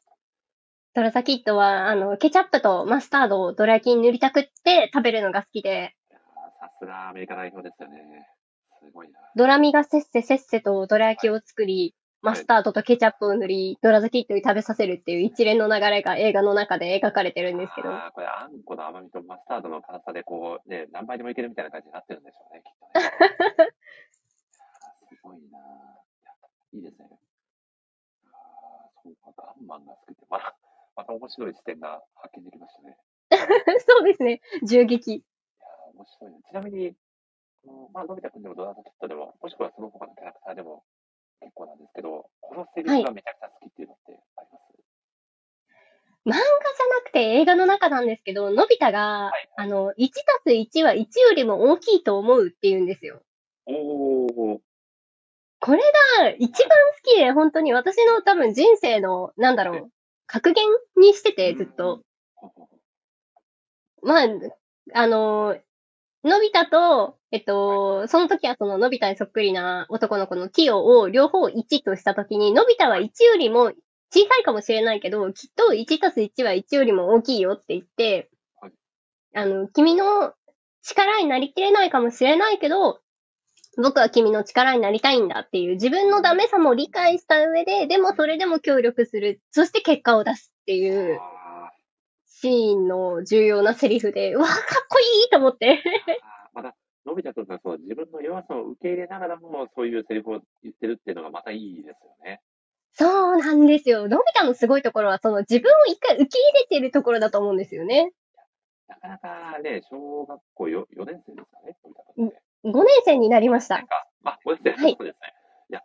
ドラザキットは、あの、ケチャップとマスタードをドラ焼きに塗りたくって食べるのが好きで、さすがアメリカ代表ですよね。すごいな。ドラミがせっせせっせとドラ焼きを作り、マスタードとケチャップを塗り、ドラザキットに食べさせるっていう一連の流れが映画の中で描かれてるんですけど。あーこれ、あんこの甘みとマスタードの辛さで、こう、ね、何倍でもいけるみたいな感じになってるんでしょうね、きっとね。すごいなぁいやいいですね。あーそうか、ガンマンが好きって、また、また面白い視点が発見できましたね。そうですね。銃撃。いやー面白いね。ちなみに、まあ、のび太くんでもドラザキットでも、もしくはその他のキャラクターでも結構なんですけど、このセリフがめちゃくちゃ好きっていうのってあります、漫画じゃなくて映画の中なんですけど、のび太が、はい。あの、1たす1は1よりも大きいと思うって言うんですよ。おー、これが一番好きで、本当に私の多分人生の、なんだろう、格言にしてて、ずっと。まあ、あの、のび太と、えっと、その時はそののび太にそっくりな男の子のキヨを両方1とした時に、のび太は1よりも小さいかもしれないけど、きっと1たす1は1よりも大きいよって言ってはい、あの、君の力になりきれないかもしれないけど、僕は君の力になりたいんだっていう自分のダメさも理解した上で、でもそれでも協力する。そして結果を出すっていうシーンの重要なセリフで、うわ、かっこいいと思って。また、のび太くんがそう自分の弱さを受け入れながらも、そういうセリフを言ってるっていうのがまたいいですよね。そうなんですよ。のび太のすごいところは、その自分を一回受け入れているところだと思うんですよね。なかなかね、小学校 4, 4年生ですかね、のび太くんって。5年生になりました。あ、5年生、はいそうですね。いや、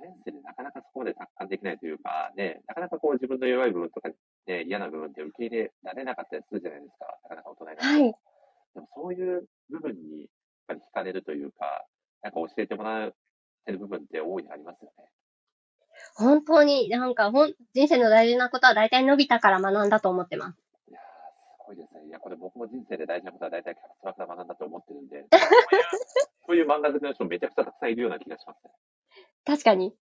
5年生でなかなかそこまで達観できないというか、ね、なかなかこう自分の弱い部分とか、ね、嫌な部分って受け入れられなかったりするじゃないですか。なかなか大人になっても。はい。でもそういう部分にやっぱり惹かれるというか、なんか教えてもらってる部分って大いにありますよね。本当に、なんか、ほん、人生の大事なことは大体伸びたから学んだと思ってます。いやー、すごいですね。いや、これ僕も人生で大事なことは大体キャラクターから学んだと思ってるんで、そういうそういう漫画好きの人めちゃくちゃたくさんいるような気がしますね。確かに。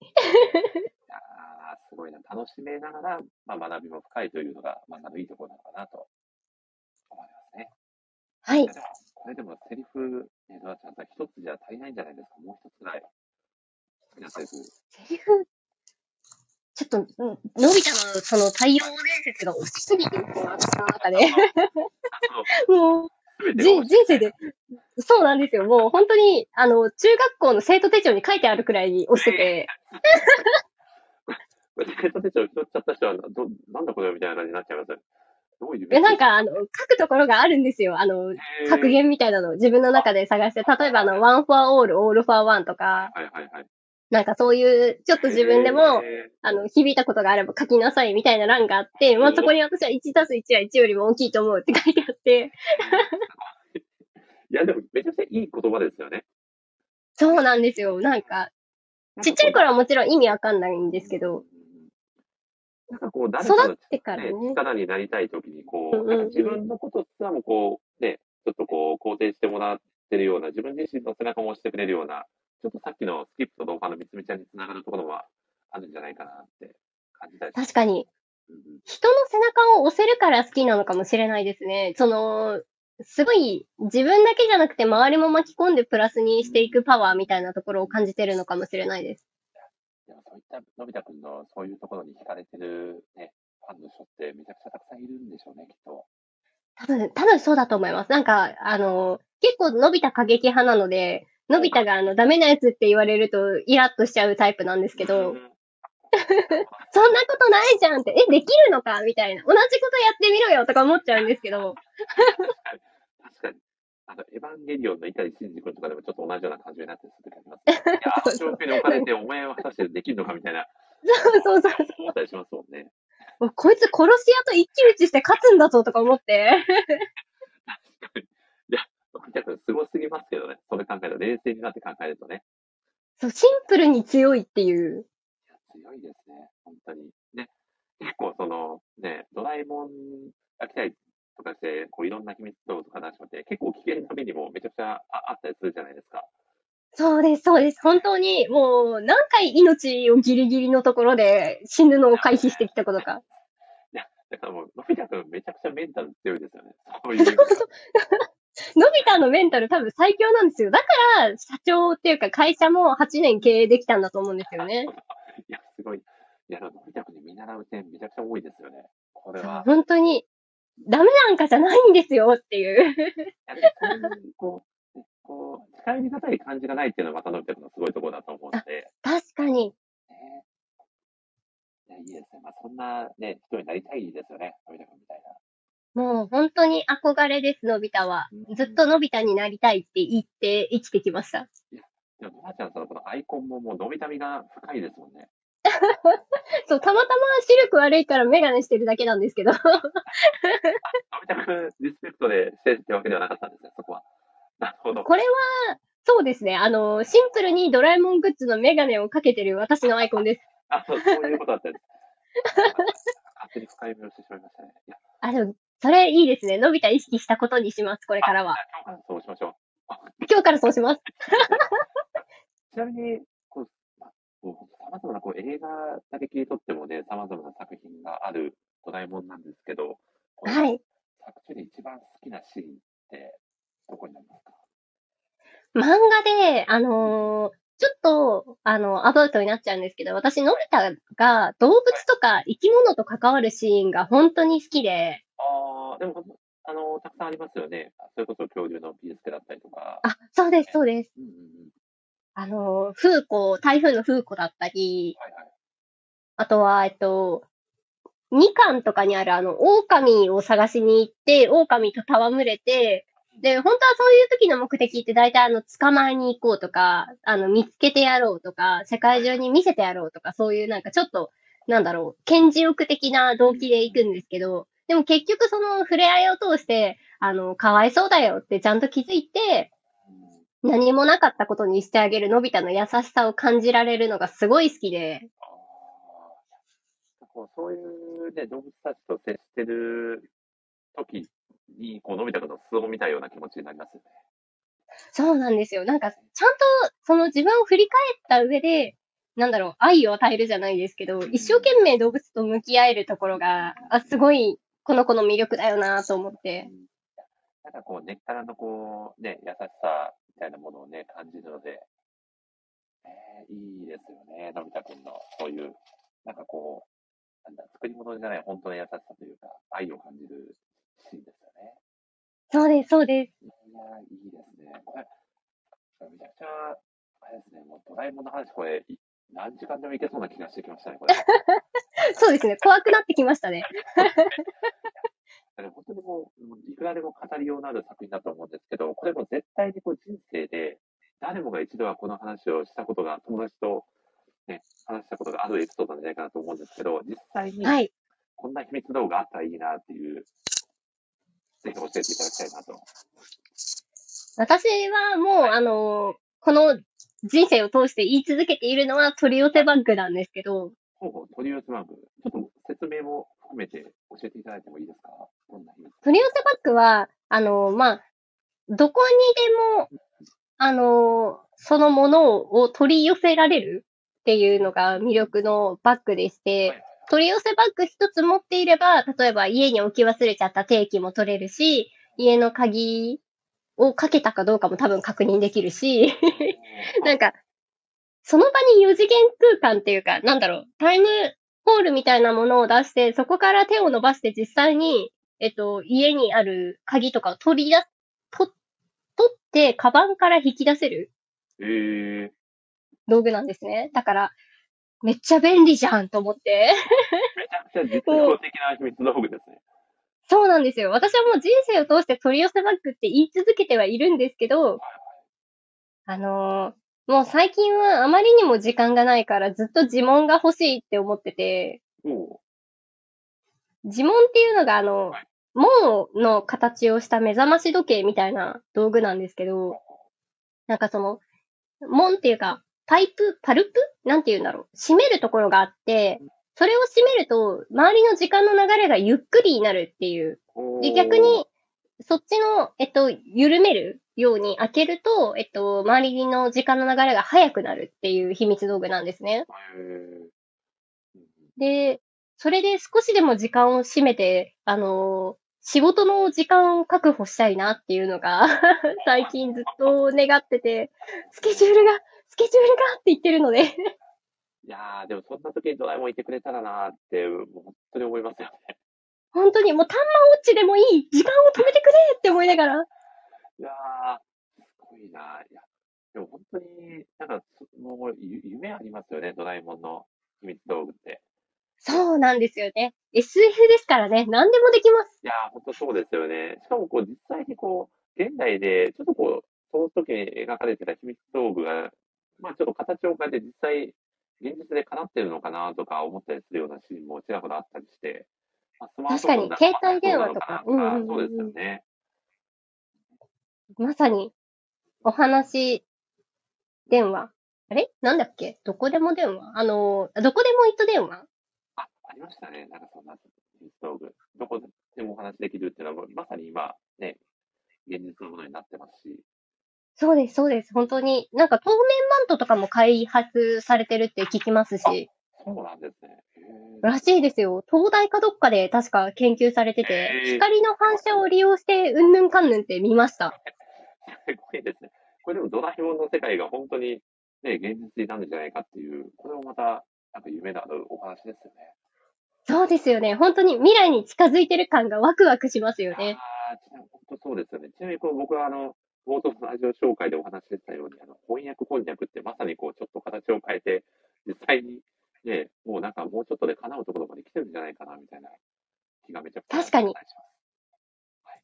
すごいな。楽しめながら、まあ、学びも深いというのが漫画のいいところなのかなと思いますね。はいこれでもセリフ、ね、ドラちゃんさん、一つじゃ足りないんじゃないですか？もう一つぐらい。好きなセリフ。セリフ、ちょっと、うんのび太のその太陽伝説が大きすぎて、私の中で。もう、人人生で、そうなんですよ。もう本当に、あの、中学校の生徒手帳に書いてあるくらいに押してて、生徒手帳拾っちゃった人は、ど、なんだこれみたいな感じになっちゃいますよ。どういうでなんか、あの、書くところがあるんですよ。あの、格言みたいなのを自分の中で探して、例えばあの、one for all, all for one とか、はいはいはい。なんかそういう、ちょっと自分でも、えあの、響いたことがあれば書きなさいみたいな欄があって、まあそこに私は1たす1は1よりも大きいと思うって書いてあって、ー いや、でも、めちゃくちゃいい言葉ですよね。そうなんですよ。なんか、ちっちゃい頃はもちろん意味わかんないんですけど、なんかこう、誰かのね、ね。力になりたいときに、こう、なんか自分のことすらもこう、ね、ちょっとこう、肯定してもらってるような、自分自身の背中も押してくれるような、ちょっとさっきのスキップと動画のみつみちゃんにつながるところはあるんじゃないかなって感じたり確かに、うんうん人の背中を押せるから好きなのかもしれないですね。その、すごい自分だけじゃなくて周りも巻き込んでプラスにしていくパワーみたいなところを感じてるのかもしれないです。でもそういったのび太くんのそういうところに惹かれてるね、ファンの人ってめちゃくちゃたくさんいるんでしょうね、きっと。多分、多分そうだと思います。なんか、あの、結構のび太過激派なので、のび太があの、ダメなやつって言われるとイラッとしちゃうタイプなんですけど、うん そんなことないじゃんって、え、できるのかみたいな。同じことやってみろよとか思っちゃうんですけど。あの、エヴァンゲリオンの碇シンジ君とかでもちょっと同じような感じになってる時あります、ね。いや、あの状況に置かれて、お前は果たしてできるのかみたいな、そうそうそう。思ったりしますもんね。もうこいつ殺し屋と一騎打ちして勝つんだぞとか思って。いや、のび太くんすごすぎますけどね。それ考えると、冷静になって考えるとね。そう、シンプルに強いっていう。いや強いですね。本当に。ね。結構その、ね、ドラえもんが来たりとかして、こういろんな秘密道具とか出しって、結構危険な目にもめちゃくちゃああったりするじゃないですか。そうです、そうです。本当に、もう、何回命をギリギリのところで死ぬのを回避してきたことか。だからもう、のび太くんめちゃくちゃメンタル強いですよね。そういう。のび太のメンタル多分最強なんですよ。だから、社長っていうか会社も8年経営できたんだと思うんですよね。いや、すごい。いや、のび太くんに見習う点めちゃくちゃ多いですよね。これは。本当に、ダメなんかじゃないんですよっていう。こう、こう、近寄りがたい感じがないっていうのはまたのび太くんのすごいところだと思うので、確かに。ね。いや、いいですね。まあ、そんなね、人になりたいですよね。のび太くんみたいな。もう本当に憧れです、のび太は。ずっとのび太になりたいって言って生きてきました。でも、のばちゃんさんのこのアイコンももうのびたみが深いですもんね。そう、たまたま視力悪いからメガネしてるだけなんですけど。のび太くんリスペクトでしてってわけではなかったんですね、そこは。なるほど。これは、そうですね。あの、シンプルにドラえもんグッズのメガネをかけてる私のアイコンです。あ、そう、そういうことだったんです。勝手に深い目をしてしまいましたね。いや、あ、でも、それいいですね。のび太意識したことにします、これからは。今日からそうしましょう。今日からそうします。ちなみに、こう、様々なこう映画だけ切り取ってもね、様々な作品があるドラえもんなんですけど、このはい。作中で一番好きなシーンってどこになりますか？漫画で、あのーちょっと、あの、アバウトになっちゃうんですけど、私、のび太が動物とか生き物と関わるシーンが本当に好きで、ああ、でも、あの、たくさんありますよね。それこそ恐竜のビースケだったりとか。あ、そうです、そうです。うんうんうん。あのー風子、台風の風子だったり。あとは、えっと、2巻とかにあるあの、狼を探しに行って、狼と戯れて、で、本当はそういう時の目的って大体あの、捕まえに行こうとか、あの、見つけてやろうとか、世界中に見せてやろうとか、そういうなんかちょっと、なんだろう、顕示欲的な動機で行くんですけど、でも結局その触れ合いを通して、あの、かわいそうだよってちゃんと気づいて、何もなかったことにしてあげるのび太の優しさを感じられるのがすごい好きで。そういうね、動物たちと接してる時に、こう、のび太の素を見たような気持ちになりますよね。そうなんですよ。なんか、ちゃんと、その自分を振り返った上で、なんだろう、愛を与えるじゃないですけど、一生懸命動物と向き合えるところが、あ、すごい、この子の魅力だよなと思って。なんかこう、根っからのこう、ね、優しさみたいなものをね、感じるので、えー、いいですよね、のび太くんの、そういう、なんかこう、なんだ、作り物じゃない本当の優しさというか、愛を感じるシーンですよね。そうです、そうです。いや、いいですね。これ、めちゃくちゃ、あれですね、もうドラえもんの話、これ、何時間でもいけそうな気がしてきましたね、これ。そうですね、怖くなってきましたね。本当にもう、いくらでも語りようのある作品だと思うんですけど、これも絶対にこう人生で、誰もが一度はこの話をしたことが、友達と、ね、話したことがあるエピソードなんじゃないかなと思うんですけど、実際に、こんな秘密道具あったらいいなっていう、ぜひ教えていただきたいなと。私はもう、あの、この人生を通して言い続けているのは取り寄せバッグなんですけど。ほうほう、取り寄せバッグ。ちょっと説明も含めて教えていただいてもいいですか？どんな取り寄せバッグは、あの、まあ、どこにでも、あの、そのものを取り寄せられるっていうのが魅力のバッグでして、取り寄せバッグ一つ持っていれば、例えば家に置き忘れちゃった定期も取れるし、家の鍵をかけたかどうかも多分確認できるし、なんか、その場に4次元空間っていうか、なんだろう、タイムホールみたいなものを出して、そこから手を伸ばして実際に、えっと、家にある鍵とかを取り出、と、取って、カバンから引き出せる。えー、道具なんですね。だから、めっちゃ便利じゃんと思って。めちゃくちゃ実用的な秘密道具ですね。そうなんですよ。私はもう人生を通して取り寄せバッグって言い続けてはいるんですけど、あのー、もう最近はあまりにも時間がないからずっと呪文が欲しいって思ってて、呪文っていうのがあの、門の形をした目覚まし時計みたいな道具なんですけど、なんかその、門っていうか、パイプ、パルプ？なんて言うんだろう。閉めるところがあって、それを閉めると、周りの時間の流れがゆっくりになるっていう。で、逆に、そっちの、えっと、緩めるように開けると、えっと、周りの時間の流れが速くなるっていう秘密道具なんですね。で、それで少しでも時間を占めて、あの仕事の時間を確保したいなっていうのが 最近ずっと願ってて、スケジュールが、スケジュールがって言ってるのでいやー、でもそんな時にドラえもんいてくれたらなーって、本当に思いますよね。本当に、もうタンマウォッチでもいい時間を止めてくれって思いながら。いやー、すごいな。いや、でも本当に、なんか、もう夢ありますよね、ドラえもんの秘密道具って。そうなんですよね。SF ですからね、何でもできます。いやー、本当そうですよね。しかもこう、実際にこう、現代で、ちょっとこう、その時に描かれてた秘密道具が、まあちょっと形を変えて実際現実で叶ってるのかなとか思ったりするようなシーンもちらほらあったりして、確かに、携帯電話とか。うんうんうん、そうですよね。まさに、お話、電話。あれ？なんだっけ？どこでも電話？あの、どこでも糸電話？あ、ありましたね。なんかそんな、道具。どこでもお話できるっていうのは、まさに今、ね、現実のものになってますし、そうです、そうです。本当に。なんか透明マントとかも開発されてるって聞きますし。そうなんですね。らしいですよ。東大かどっかで確か研究されてて、光の反射を利用してうんぬんかんぬんって見ました。すごいですね。これでもドラえもんの世界が本当にね、現実になるんじゃないかっていう、これもまた、なんか夢のあるお話ですよね。そうですよね。本当に未来に近づいてる感がワクワクしますよね。ああ、本当そうですよね。ちなみにこの僕はあの、冒頭のラジオ紹介でお話ししたように、あの翻訳こんにゃくってまさにこうちょっと形を変えて、実際にね、もうなんかもうちょっとで叶うところまで来てるんじゃないかなみたいな気がめちゃくちゃ確かに。はい、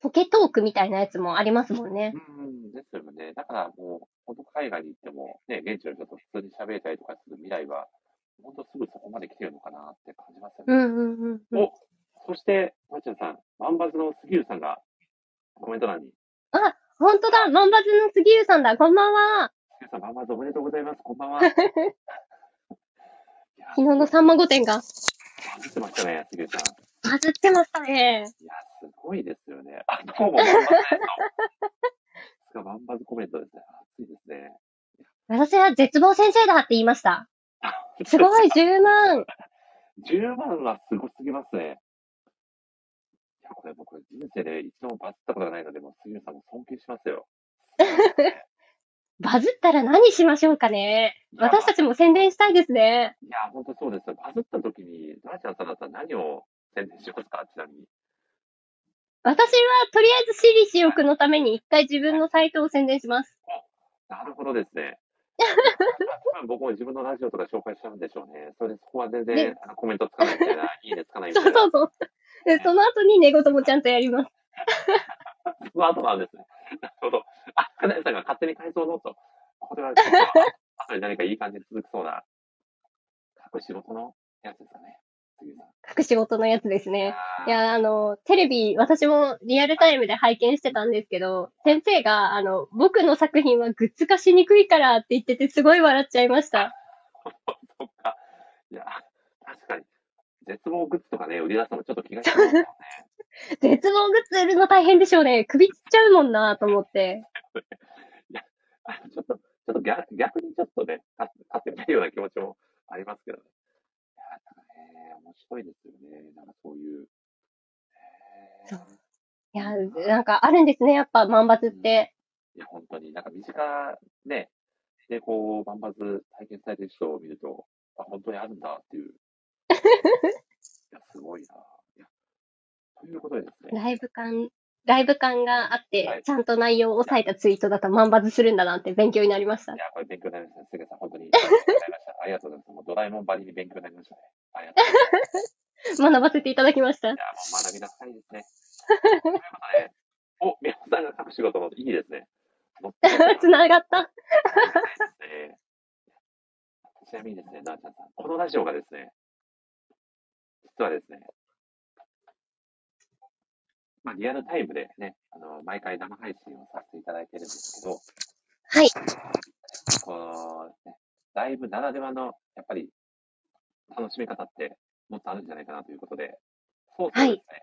ポケトークみたいなやつもありますもんね。うん、ですよね。だからもう、本当海外に行っても、ね、現地の人と普通に喋れたりとかする未来は、本当すぐそこまで来てるのかなって感じますよね。うんうんうんうん。お、そして、まちゃんさん、ワンバズの杉浦さんがコメント欄に、ほんとだ万抜の杉浦さんだこんばんは杉浦さん、ワンバズおめでとうございます。こんばんは。昨日のさんま御殿がバズってましたね、杉浦さん。バズってましたね。いや、すごいですよね。あ、どうも、ワンバズコメントですね。熱いですね。私は絶望先生だって言いました。すごい、10万。10万はすごすぎますね。いや、これ僕、人生で一度もバズったことがないので、もう杉浦さんも尊敬しますよ。バズったら何しましょうかね。私たちも宣伝したいですね。いや、本当そうですよ。バズった時に、ドラちゃんさんだったら何を宣伝しますか？ちなみに。私はとりあえず私利私欲のために一回自分のサイトを宣伝します。なるほどですね。僕も自分のラジオとか紹介しちゃうんでしょうね。それでそこは全然であのコメントつかないみたいな、いいねつかないみそたいうな。そうそう。でその後に寝言もちゃんとやります。その後なんですね。なるほど。あ、金谷さんが勝手に改造ノート。これはちょっと、後に何かいい感じで続くそうな、各仕事のやつですかね。隠し事のやつですね。いや、あの、テレビ、私もリアルタイムで拝見してたんですけど、先生が、あの、僕の作品はグッズ化しにくいからって言ってて、すごい笑っちゃいました。そっか。いや、確かに。絶望グッズとかね、売り出すのもちょっと気がしますよね。絶望グッズ売るの大変でしょうね。首つっちゃうもんなと思って。あちょっと、ちょっと逆逆にちょっとね、買買ってみたいような気持ちもありますけどね。いや、ただね、面白いですよね。なんかそういう。そういや、なんかあるんですね、やっぱ万抜って。いや、本当に、なんか身近ね、で、こう、万抜体験されてる人を見ると、あ、本当にあるんだっていう。いや、すごいな。いや、ということでですね。ライブ感、ライブ感があっはいて、ちゃんと内容を抑えたツイートだと万抜するんだなって勉強になりましたい。や、これ勉強になりましたね。杉さん、本当に。ありがとうございました。ありがとうございます。もうドラえもんばりに勉強になりましたね。ありがとうございます。学ばせていただきましたい。や、もう学びなさいですね。ということで、お、皆さんが各仕事のいいですね。つながった。えーちなみにですね、なーちゃんさん、このラジオがですね、実はですね、まあ、リアルタイムでね、あの、毎回生配信をさせていただいてるんですけど、はい。この、ね、ライブならではの、やっぱり、楽しみ方って、もっとあるんじゃないかなということで、そうそうですね、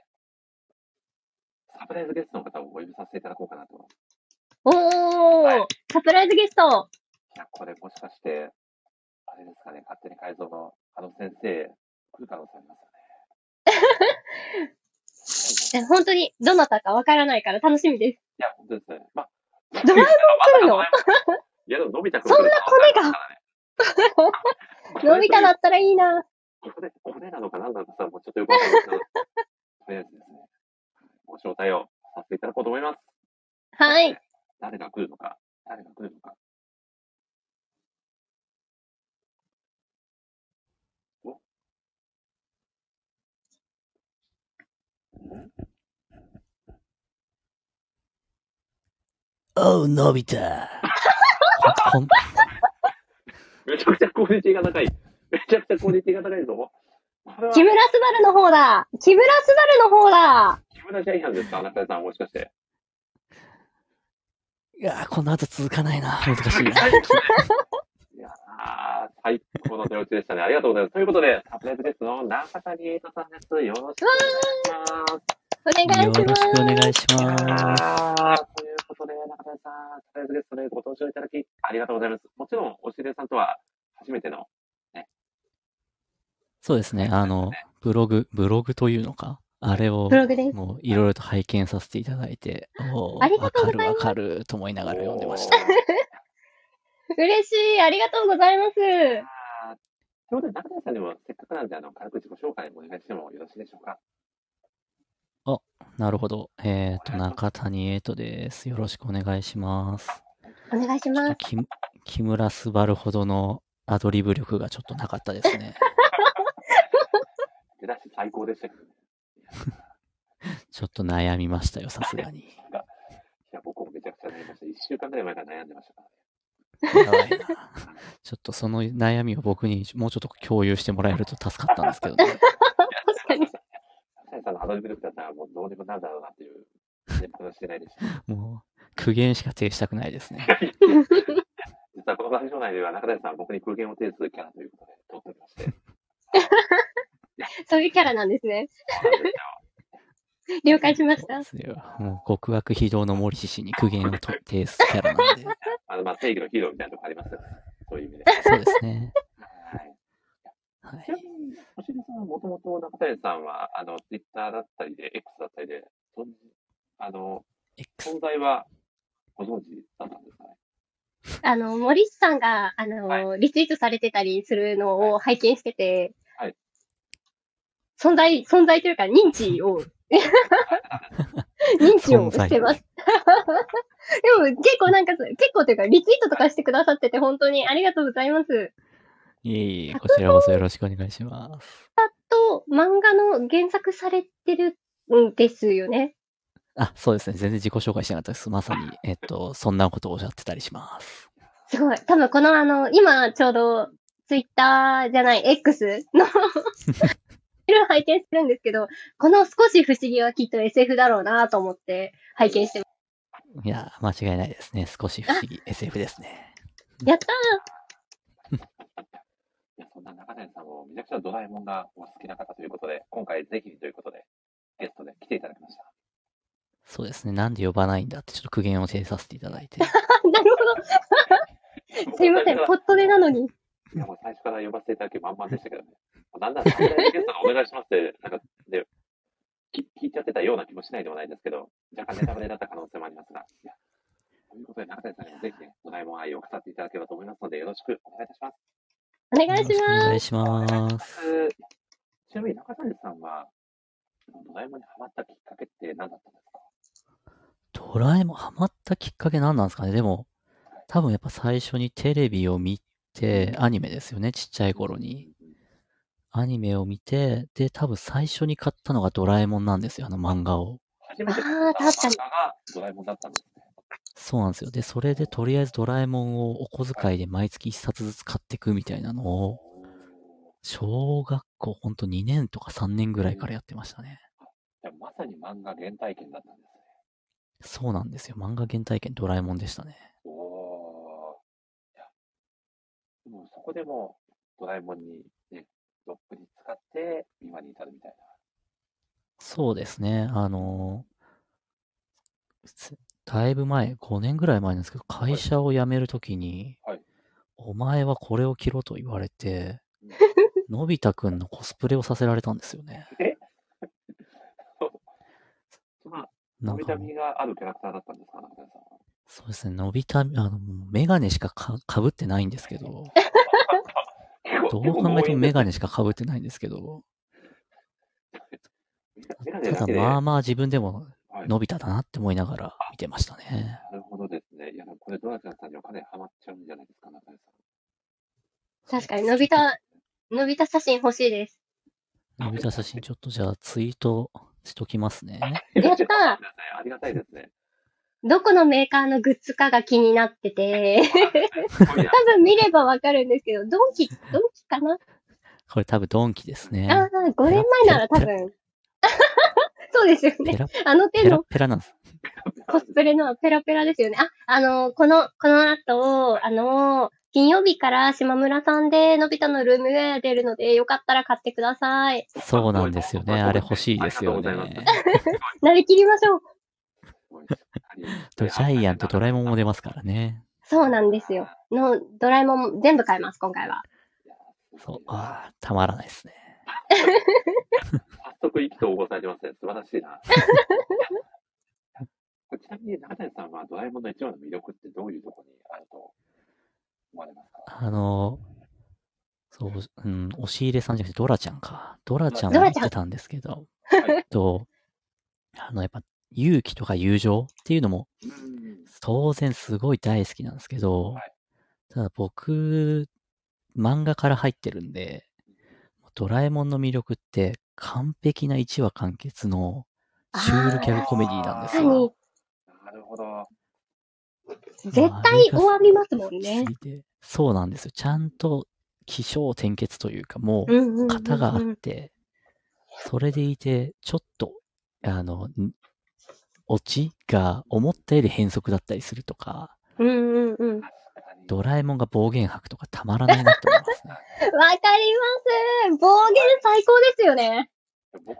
サプライズゲストの方をお呼びさせていただこうかなと。おー、はいサプライズゲスト。いや、これもしかして、あれですかね、勝手に改造のあの先生、来る可能性ありますよね。え本当にどなたかわからないから楽しみです。いや、本当ですね。まあ、ドラえもん来るの？いや、でも、のび太くんそんなコネが？がのび太だったらいいな。これ、これなのか何なのかさ、もうちょっとよくわかんないけど、とりあえずですね、ご招待をさせていただこうと思います。はい。誰が来るのか、誰が来るのか。おう、のび太。ほん、めちゃくちゃクオリティが高い。めちゃくちゃクオリティが高いぞ。木村昴の方だ。木村昴の方だ。木村ジャイアンですか中谷さん、もしかして。いやー、この後続かないな。難しいな。いやー、最高の手打ちでしたね。ありがとうございます。ということで、サプライズゲストの中谷エイトさんです。よろしくお願いします。お願いよろします。しくお願いします。ということで、中谷さん、サプライズゲストでご登場いただき、ありがとうございます。もちろん、おしれさんとは初めての、そうですね。あの、ブログ、ブログというのか？あれをブ、ログです。もういろいろと拝見させていただいて、おーありがわかるとうございますわかると思いながら読んでました。嬉しい。ありがとうございます。あーということで、中谷さんにもせっかくなんで、あの、軽く自己紹介お願いしてもよろしいでしょうか？なるほど。えっ、と、中谷エイトです。よろしくお願いします。お願いします。木木村昴ほどのアドリブ力がちょっとなかったですね。出だし最高でしたけどね。ちょっと悩みましたよ、さすがに。いや、僕もめちゃくちゃ悩みました。1週間ぐらい前から悩んでましたからね。ちょっとその悩みを僕にもうちょっと共有してもらえると助かったんですけどね。確かに。サイさんのアドリブ力だったらもうどうにもなるだろうなっていう、してないでした。もう、苦言しか呈したくないですね。実はこのラジオ内では中谷さんは僕に空言を呈するキャラということで撮っておりまして。そういうキャラなんですね。そうなんですよ 了解しました。そうですよ。もう極悪非道の森氏氏に苦言をと呈すキャラなんで。あの、まあ、正義のヒーローみたいなとこありますよね。そういう意味で。そうですね。はい。はいちな。みに、星出さんはもともと中谷さんは、あの、ツイッターだったりで、X だったりで、あの、X 存在はご存知だったんですかね？あの、森さんが、あの、はリツイートされてたりするのを拝見してて、はい存在、存在というか認知を、認知をしてます。でも結構なんか、結構というかリツイートとかしてくださってて本当にありがとうございます。いえいえ、こちらこそよろしくお願いします。と、漫画の原作されてるんですよね。あ、そうですね。全然自己紹介してなかったです。まさに、えっと、そんなことをおっしゃってたりします。すごい。多分このあの、今ちょうどツイッターじゃない、X のいろいろ拝見してるんですけど、この少し不思議はきっと SF だろうなと思って拝見してます。いや、間違いないですね。少し不思議。SF ですね。やったいや、そんな中谷さんもめちゃくちゃドラえもんがお好きな方ということで、今回ぜひということで、ゲストで来ていただきました。そうですね。なんで呼ばないんだってちょっと苦言を呈させていただいて。ー なるほど。すいません、ポットでなのに。いや、もう最初から呼ばせていただけ満々でしたけどね。なんなら、ゲストのお願いしますって、なんか、で、き聞いちゃってたような気もしないでもないですけど、若干ネタバレだった可能性もありますが、いや、ということで、中谷さんにもぜひね、ドラえもん愛を語っていただければと思いますので、よろしくお願いいたします。お願いします。願いします。えーちなみに中谷さんは、ドラえもんにハマったきっかけって何だったんですか？ドラえもんハマったきっかけ何なんですかね？でも、多分やっぱ最初にテレビを見て、アニメですよね。ちっちゃい頃に。アニメを見て、で、多分最初に買ったのがドラえもんなんですよ。あの漫画を。初めてあー確かに漫画がドラえもんだったんですね。そうなんですよ。で、それでとりあえずドラえもんをお小遣いで毎月一冊ずつ買っていくみたいなのを、小学校ほんと2年とか3年ぐらいからやってましたね。じゃあまさに漫画原体験だったんですね。そうなんですよ。漫画原体験ドラえもんでしたね。おー。いや、でもそこでもドラえもんにね、どっぷり使って今に至るみたいな。そうですね。あのつだいぶ前、5年ぐらい前なんですけど、会社を辞めるときに、はいお前はこれを着ろと言われてうん、のび太くんのコスプレをさせられたんですよね。まあ、なんかもうのび太みがあるキャラクターだったんですか、中谷さんは？そうですね、のび太、あの、メガネしかかかぶってないんですけど、どう考えてもメガネしかかぶってないんですけど、ただ。まあまあ自分でもはいのび太だなって思いながら見てましたね。なるほどですね。いや、これ、ドラちゃんさんにはかなりハマっちゃうんじゃないですか、中谷さん。確かに、のび太、のび太写真欲しいです。のび太写真ちょっとじゃあツイートしときますね。やったーありがたいですね。どこのメーカーのグッズかが気になってて、多分見ればわかるんですけど、ドンキ、ドンキかな？これ多分ドンキですね。ああ、5年前なら多分。そうですよね。あの手ペラのペラなんです。コスプレのペラペラですよね。あ、あの、この、この後、あの、金曜日から島村さんでのび太のルームウェア出るので、よかったら買ってください。そうなんですよね。あれ欲しいですよね。なりき りましょう。すごいしっかりとジャイアンとドラえもんも出ますからね。そうなんですよ。の、ドラえもん全部買います、今回は。そう、ああ、たまらないですね。早速意気投合されてますね。素晴らしいな。ちなみに中谷さんはドラえもんの一番の魅力ってどういうところにあると思われますか？あの、そう、うん、押し入れさんじゃなくてドラちゃんか。ドラちゃんも言ってたんですけど、はいえっと、あの、やっぱ勇気とか友情っていうのもうん当然すごい大好きなんですけど、はいただ僕、漫画から入ってるんで、ドラえもんの魅力って完璧な1話完結のシュールギャグコメディなんですよ。なるほど。絶対終わりますもんね。そうなんですよ。ちゃんと起承転結というか、もう、型があって、それでいて、ちょっと、あの、んオチが思ったより変則だったりするとか、うんうんうん。ドラえもんが暴言吐くとかたまらないなって思いますね。ります暴言最高ですよね。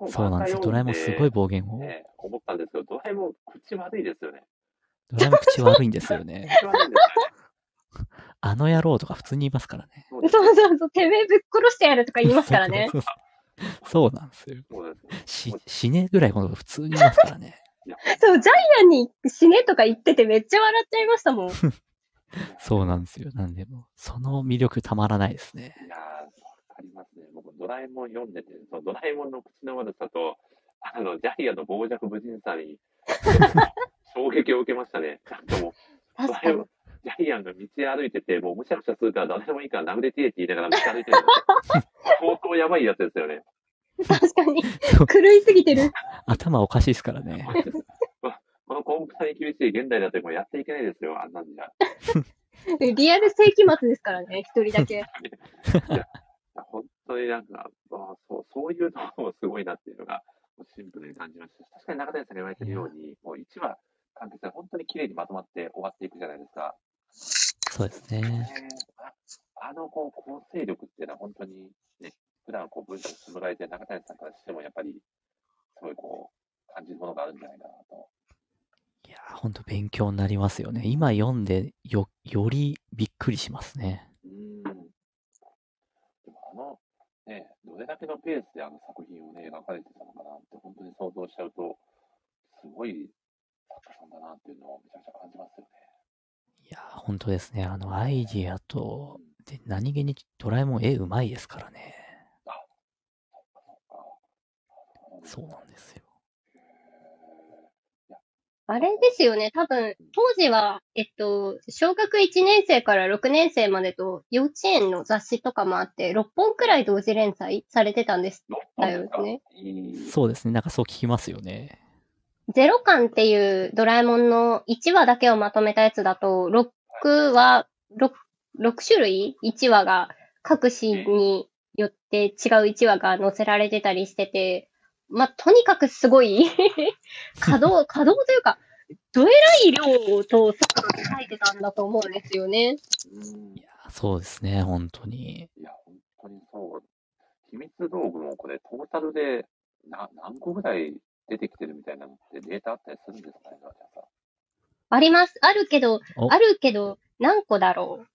そうなんですよ。ドラえもんすごい暴言を。ね、思ったんですけど、ドラえもん口悪いですよね。ドラえもん口悪いんですよね。あの野郎とか普通に言いますからね。そうそうそうてめえぶっ殺してやるとか言いますからね。そうなんですよ。死ねぐらいのこと普通に言いますからね。そう、ジャイアンに死ねとか言っててめっちゃ笑っちゃいましたもん。そうなんですよ。なんで、もうその魅力たまらないですね。いやー、わかりますね。僕、ドラえもん読んでて、そのドラえもんの口の悪さと、あの、ジャイアンの傍若無人さに、衝撃を受けましたね。なんかもう、ドラえもん。、ジャイアンが道歩いてて、もうむしゃくしゃするから誰でもいいから殴れてえって言いながら道歩いてるの。相当やばいやつですよね。確かに。そう狂いすぎてる。頭おかしいですからね。このコンプラに厳しい現代だともうやっていけないですよ、あんなんじゃ。リアル世紀末ですからね、一人だけ。本当になんか、あそうそういうのもすごいなっていうのが、シンプルに感じましたし、確かに中谷さんが言われてるように、もう1話完結で本当に綺麗にまとまって終わっていくじゃないですか。そうですね。あのこう構成力っていうのは本当にね、普段こう文章を紡がれてる中谷さんからしてもやっぱり、すごいこう、感じるものがあるんじゃないかなと。いやー、ほんと勉強になりますよね。今読んでよ、よりびっくりしますね。うーん。でもあの、ね、どれだけのペースであの作品をね、描かれてたのかなって、本当に想像しちゃうと、すごい作家さんだなっていうのをめちゃくちゃ感じますよね。いやー、ほんとですね。あの、アイディアと、で、何気にドラえもん絵うまいですからね。そうなんですよ。あれですよね、多分、当時は、えっと、小学1年生から6年生までと幼稚園の雑誌とかもあって、6本くらい同時連載されてたんです。だよね。そうですね。なんかそう聞きますよね。ゼロ巻っていうドラえもんの1話だけをまとめたやつだと、6話、6、6種類 ?1 話が各紙によって違う1話が載せられてたりしてて、まあ、とにかくすごい 稼働、稼働というか、どえらい量と速度で書いてたんだと思うんですよね。うんいやー、そうですね。本当に。いや、本当にそう。秘密道具もこれ、トータルでな何個ぐらい出てきてるみたいなのってデータあったりするんですかね。あります。あるけど、おあるけど、何個だろう。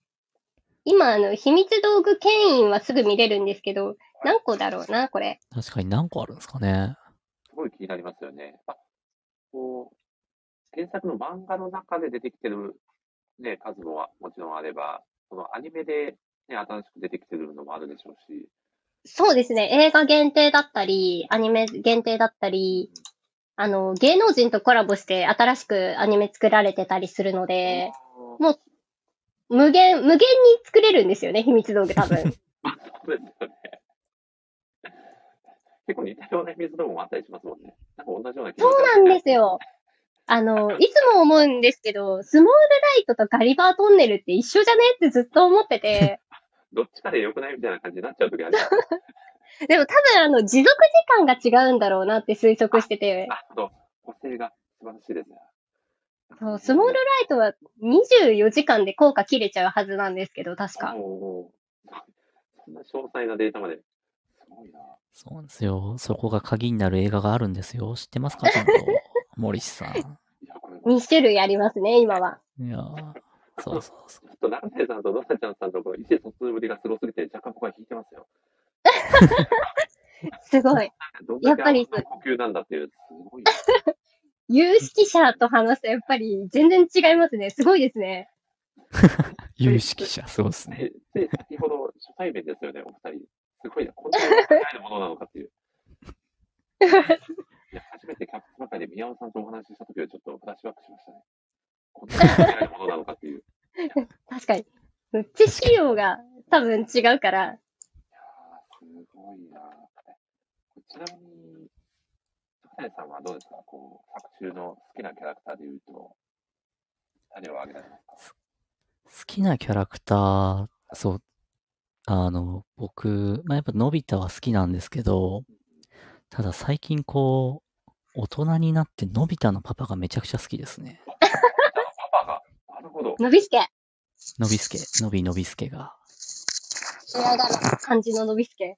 今、あの、秘密道具牽引はすぐ見れるんですけど、何個だろうな、これ。確かに何個あるんですかね。すごい気になりますよね。あ、こう、原作の漫画の中で出てきてる、ね、数もはもちろんあれば、そのアニメで、ね、新しく出てきてるのもあるでしょうし、そうですね。映画限定だったり、アニメ限定だったり、あの、芸能人とコラボして新しくアニメ作られてたりするので、もう、無限、無限に作れるんですよね、秘密道具多分。そうですよね。結構似たような秘密道具もあったりしますもんね。なんか同じような気がそうなんですよ。あの、いつも思うんですけど、スモールライトとガリバートンネルって一緒じゃねってずっと思ってて、どっちかで良くないみたいな感じになっちゃう時あります。でも多分あの、持続時間が違うんだろうなって推測してて、あ、そう、補正が素晴らしいですね。そうスモールライトは24時間で効果切れちゃうはずなんですけど、確か。おーそんな詳細なデータまで。すごいな。そうなんですよ。そこが鍵になる映画があるんですよ。知ってますかちゃんと？森氏さん。いや、これ、2種類ありますね、今は。いやーそうそうそう。ちょっと中谷さんとドナちゃんさんとこの意思疎通ぶりがすごすぎて、若干僕は引いてますよ。すごい。やっぱり呼吸なんだっていう、すごいな。有識者と話すとやっぱり全然違いますね。すごいですね。有識者、そうですね。で、で先ほど初対面ですよね、お二人。すごいな、こんなに早いものなのかっていう。いや、初めてキャップの中で宮尾さんとお話ししたときはちょっとフラッシュバックしましたね。こんなに早いものなのかっていう。い確かに。知識量が多分違うから。やー、すごいな。ちなみに、さんはどうですか？こう、作中の好きなキャラクターで言うと、何を挙げられますか？好きなキャラクター、そう、あの、僕、まあ、やっぱのび太は好きなんですけど、ただ最近こう、大人になってのび太のパパがめちゃくちゃ好きですね。パパが？なるほど。のびすけ。のびすけ、のびのびすけが。親がの感じののびすけ。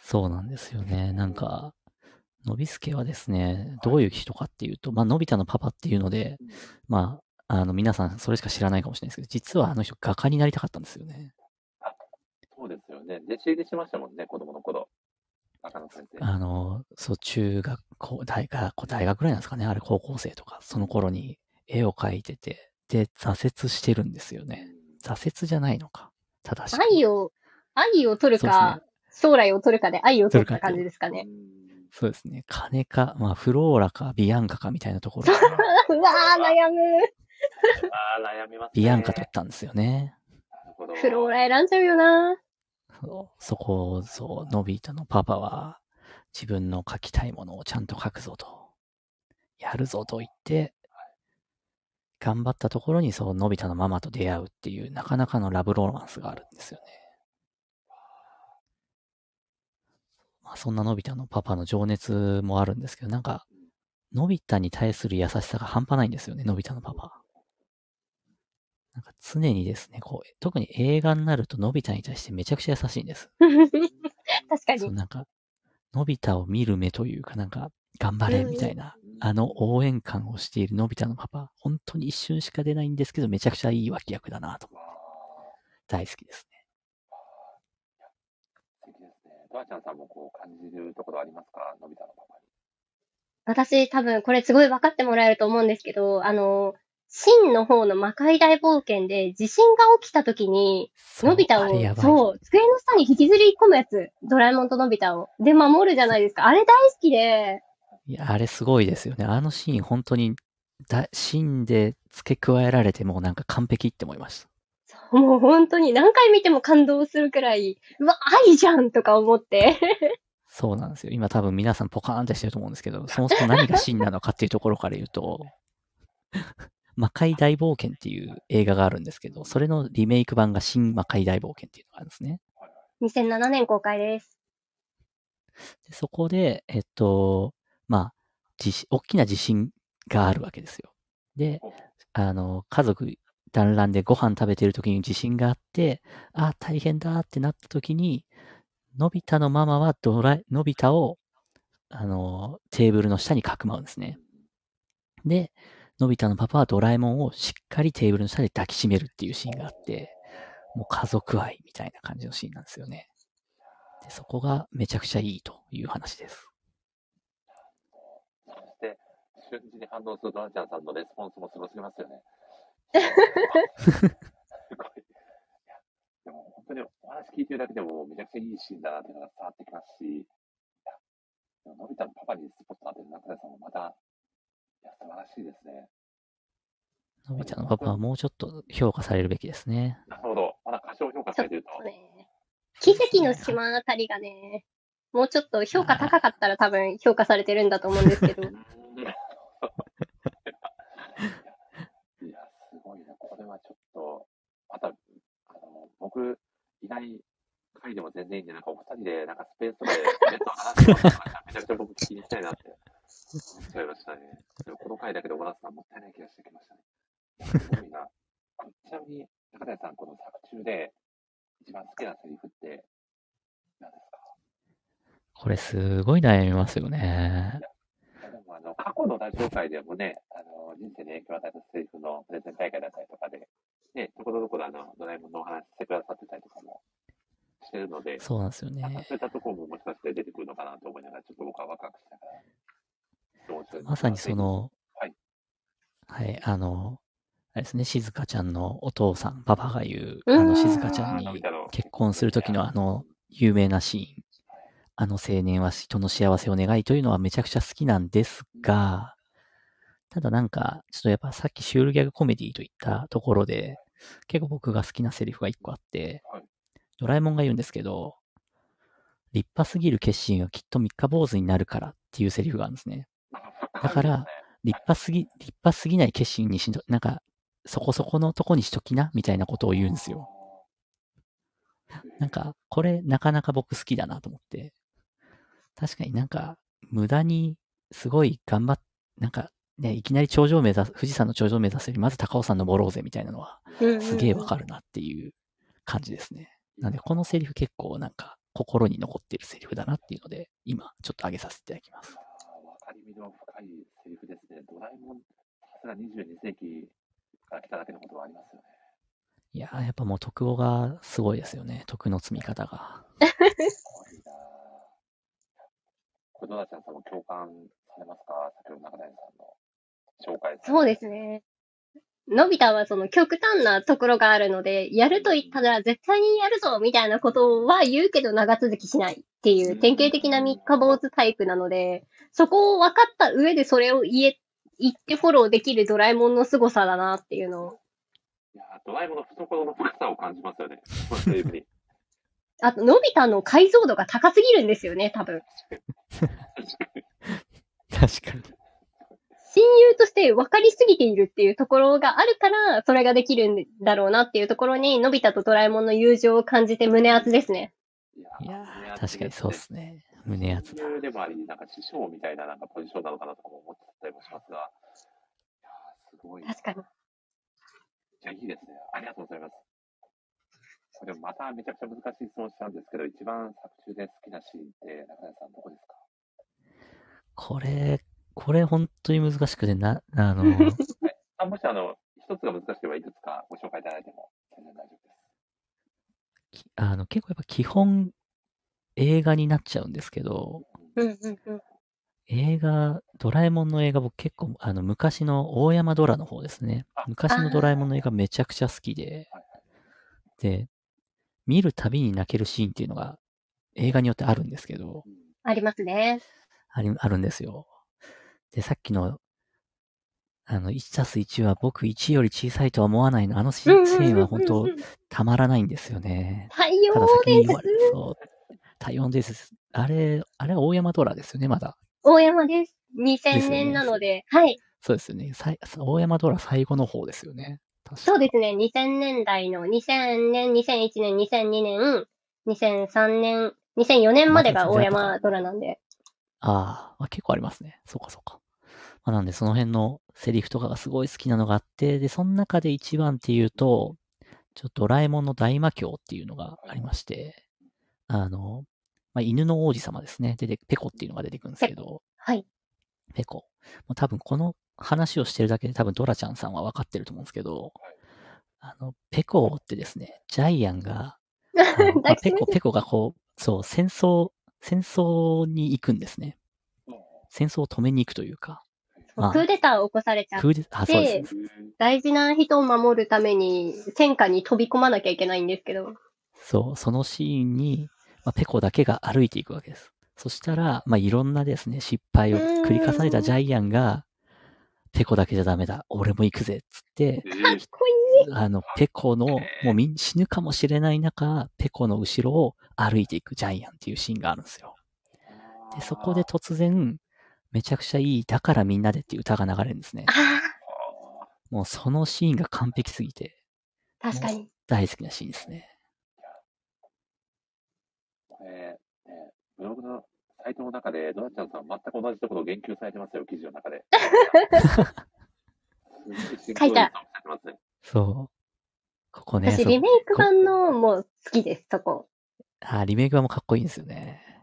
そうなんですよね。なんか、のびすけはですね、どういう人かっていうと、まあ、のび太のパパっていうので、まあ、あの、皆さんそれしか知らないかもしれないですけど、実はあの人画家になりたかったんですよね。そうですよね。弟子入りしましたもんね、子供の頃。中野先生。あの、そう、中学校、大学、大学ぐらいなんですかね。あれ、高校生とか、その頃に絵を描いてて、で、挫折してるんですよね。挫折じゃないのか。正しくは。愛を、愛を取るか、将来を取るかで愛を取った感じですかね。そうですね。金か、まあ、フローラか、ビアンカかみたいなところで、うわー、悩む。ああ、悩みますね。ビアンカ取ったんですよね。なるほどフローラ選んじゃうよな。そうそこを、そう、のび太のパパは、自分の書きたいものをちゃんと書くぞと、やるぞと言って、頑張ったところに、そう、のび太のママと出会うっていう、なかなかのラブロマンスがあるんですよね。あ、そんなのび太のパパの情熱もあるんですけど、なんか、のび太に対する優しさが半端ないんですよね、のび太のパパ。なんか常にですね、こう、特に映画になるとのび太に対してめちゃくちゃ優しいんです。確かに。なんか、のび太を見る目というか、なんか、頑張れみたいな、あの応援感をしているのび太のパパ、本当に一瞬しか出ないんですけど、めちゃくちゃいい脇役だなと思って、大好きですね。素敵ですね。ドアちゃんさんもこう感じるところありますか？のび太のパパに。私多分これすごい分かってもらえると思うんですけど、あの、真の方の魔界大冒険で地震が起きた時に、のび太を、そう、机の下に引きずり込むやつ。ドラえもんとのび太を。で、守るじゃないですか。あれ大好きで、いや、あれすごいですよね。あのシーン、本当に、だシーンで付け加えられてもうなんか完璧って思いました。もう本当に何回見ても感動するくらい、うわ、愛じゃんとか思って。そうなんですよ。今多分皆さんポカーンってしてると思うんですけど、そもそも何が真なのかっていうところから言うと、魔界大冒険っていう映画があるんですけど、それのリメイク版が新魔界大冒険っていうのがあるんですね。2007年公開です。でそこで、えっと、まあ、大きな地震があるわけですよ。で、あの、家族団らんでご飯食べてる時に地震があって、あ、大変だってなった時に、のび太のママはドラ、のび太を、あの、テーブルの下にかくまうんですね。で、のび太のパパはドラえもんをしっかりテーブルの下で抱きしめるっていうシーンがあって、もう家族愛みたいな感じのシーンなんですよね。でそこがめちゃくちゃいいという話です。そして、瞬時に反応するドアちゃんさんのレスポンスもすごすぎますよね。すごい。いやでも本当にお話聞いてるだけでもめちゃくちゃいいシーンだなっていうのが伝わってきますし、いやでものび太のパパにスポット当てる中谷さんもまた、いや、素晴らしいですね。のび太のパパはもうちょっと評価されるべきですね。なるほど。まだ過小評価されてると。ね奇跡の島あたりがね、もうちょっと評価高かったら多分評価されてるんだと思うんですけど。いや、すごいな。これはちょっと、また、あの、僕、いない回でも全然いいんで、なんかお二人で、なんかスペースとかで別の話をめちゃくちゃ僕聞きに行きたいなって思いましたね。でもこの回だけで終わらすのはもったいない気がしてきましたね。すごいな。ちなみに、高谷さん、この作中で一番好きなセリフって何ですか？これすごい悩みますよね。あの過去のラジオ会でもね、あの人生に影響を与えたセリフのプレゼン大会だったりとかで、ね、ところどころあのドラえもんのお話してくださってたりとかもしてるので、そうなんですよね。そういったところももしかして出てくるのかなと思いながら、ちょっと僕はワクワクしながら。まさにそ、の、はい。はい、あの、あれですね、静香ちゃんのお父さん、パパが言う、うん。あの静香ちゃんに結婚する時のあの有名なシーン、あの青年は人の幸せを願いというのはめちゃくちゃ好きなんですが、ただなんか、ちょっとやっぱさっきシュールギャグコメディといったところで、結構僕が好きなセリフが一個あってはい、ドラえもんが言うんですけど、立派すぎる決心はきっと三日坊主になるからっていうセリフがあるんですね。だから、立派すぎ、立派すぎない決心にしと、なんか、そこそこのとこにしときな、みたいなことを言うんですよ。なんか、これなかなか僕好きだなと思って。確かになんか、無駄にすごい頑張っ、なんか、ね、いきなり頂上を目指す、富士山の頂上を目指すより、まず高尾山登ろうぜみたいなのは、すげえわかるなっていう感じですね。なんで、このセリフ結構なんか、心に残ってるセリフだなっていうので、今、ちょっと上げさせていただきます。わかりみの深いセリフですね。ドラえもん、さすが22世紀から来ただけのことはありますよね。いやー、やっぱもう徳尾がすごいですよね。徳の積み方が。すごいなぁこれ、ドナちゃんさんも共感されますか？先ほど中谷さんの紹介そうですね。のび太はその極端なところがあるので、やると言ったら絶対にやるぞみたいなことは言うけど長続きしないっていう典型的な三日坊主タイプなので、そこを分かった上でそれを言え、言ってフォローできるドラえもんの凄さだなっていうのを。いやードラえもんの懐の深さを感じますよね。あと、のび太の解像度が高すぎるんですよね、多分。確かに。親友として分かりすぎているっていうところがあるから、それができるんだろうなっていうところに、のび太とドラえもんの友情を感じて胸熱ですね。いや確かにそうですね。胸熱だ。親友でもあり、なんか師匠みたいななんかポジションなのかなとかも思ってたりもしますが、いやーすごい。確かに。いや、いいですね。ありがとうございます。これまためちゃくちゃ難しい質問しちゃうんですけど、一番作中で好きなシーンって、中谷さんどこですか？これ、これ本当に難しくて、な、あの、あもしあの、一つが難しければいくつかご紹介いただいても全然大丈夫です。きあの、結構やっぱ基本映画になっちゃうんですけど、うんうんうん。映画、ドラえもんの映画僕結構、あの、昔の大山ドラの方ですねあ。昔のドラえもんの映画めちゃくちゃ好きで、で、見るたびに泣けるシーンっていうのが映画によってあるんですけど、うんありますね。あり、あるんですよ。で、さっきの、あの、1たす1は僕1より小さいとは思わないの。あのシーンは本当たまらないんですよね。太陽伝先に言われ説。そう。太陽です。あれ、あれは大山ドラですよね、まだ。大山です。ですよ2000ね年なので、はい。そうですよね。大山ドラ最後の方ですよね。そうですね。2000年代の2000年、2001年、2002年、2003年、2004年までが大山ドラなんで。あーあ、結構ありますね。そうかそうか。まあ、なんでその辺のセリフとかがすごい好きなのがあって、で、その中で一番っていうと、ちょっとドラえもんの大魔教っていうのがありまして、あの、まあ、犬の王子様ですね。出て、ペコっていうのが出てくるんですけど、はい。ペコ。もう多分この話をしてるだけで多分ドラちゃんさんは分かってると思うんですけど、あの、ペコってですね、ジャイアンが、まあペコ、ペコがこう、そう、戦争、戦争に行くんですね。戦争を止めに行くというか、まあクーデターを起こされちゃっクーデあ、そうでです。大事な人を守るために戦火に飛び込まなきゃいけないんですけど。そう、そのシーンに、まあ、ペコだけが歩いていくわけです。そしたら、まあ、いろんなですね、失敗を繰り重ねたジャイアンが、ペコだけじゃダメだ、俺も行くぜ、つって、えかっこいい。あの、ペコの、もう死ぬかもしれない中、ペコの後ろを歩いていくジャイアンっていうシーンがあるんですよ。で、そこで突然、めちゃくちゃいい、だからみんなでっていう歌が流れるんですねあ。あ、もうそのシーンが完璧すぎて、確かに。大好きなシーンですね。これ、ね、ブログのサイトの中で、ドナちゃんさん全く同じところを言及されてますよ、記事の中で。書いた。そう。ここね、私、リメイク版のもう好きです、そこ。あ、リメイク版もかっこいいんですよね。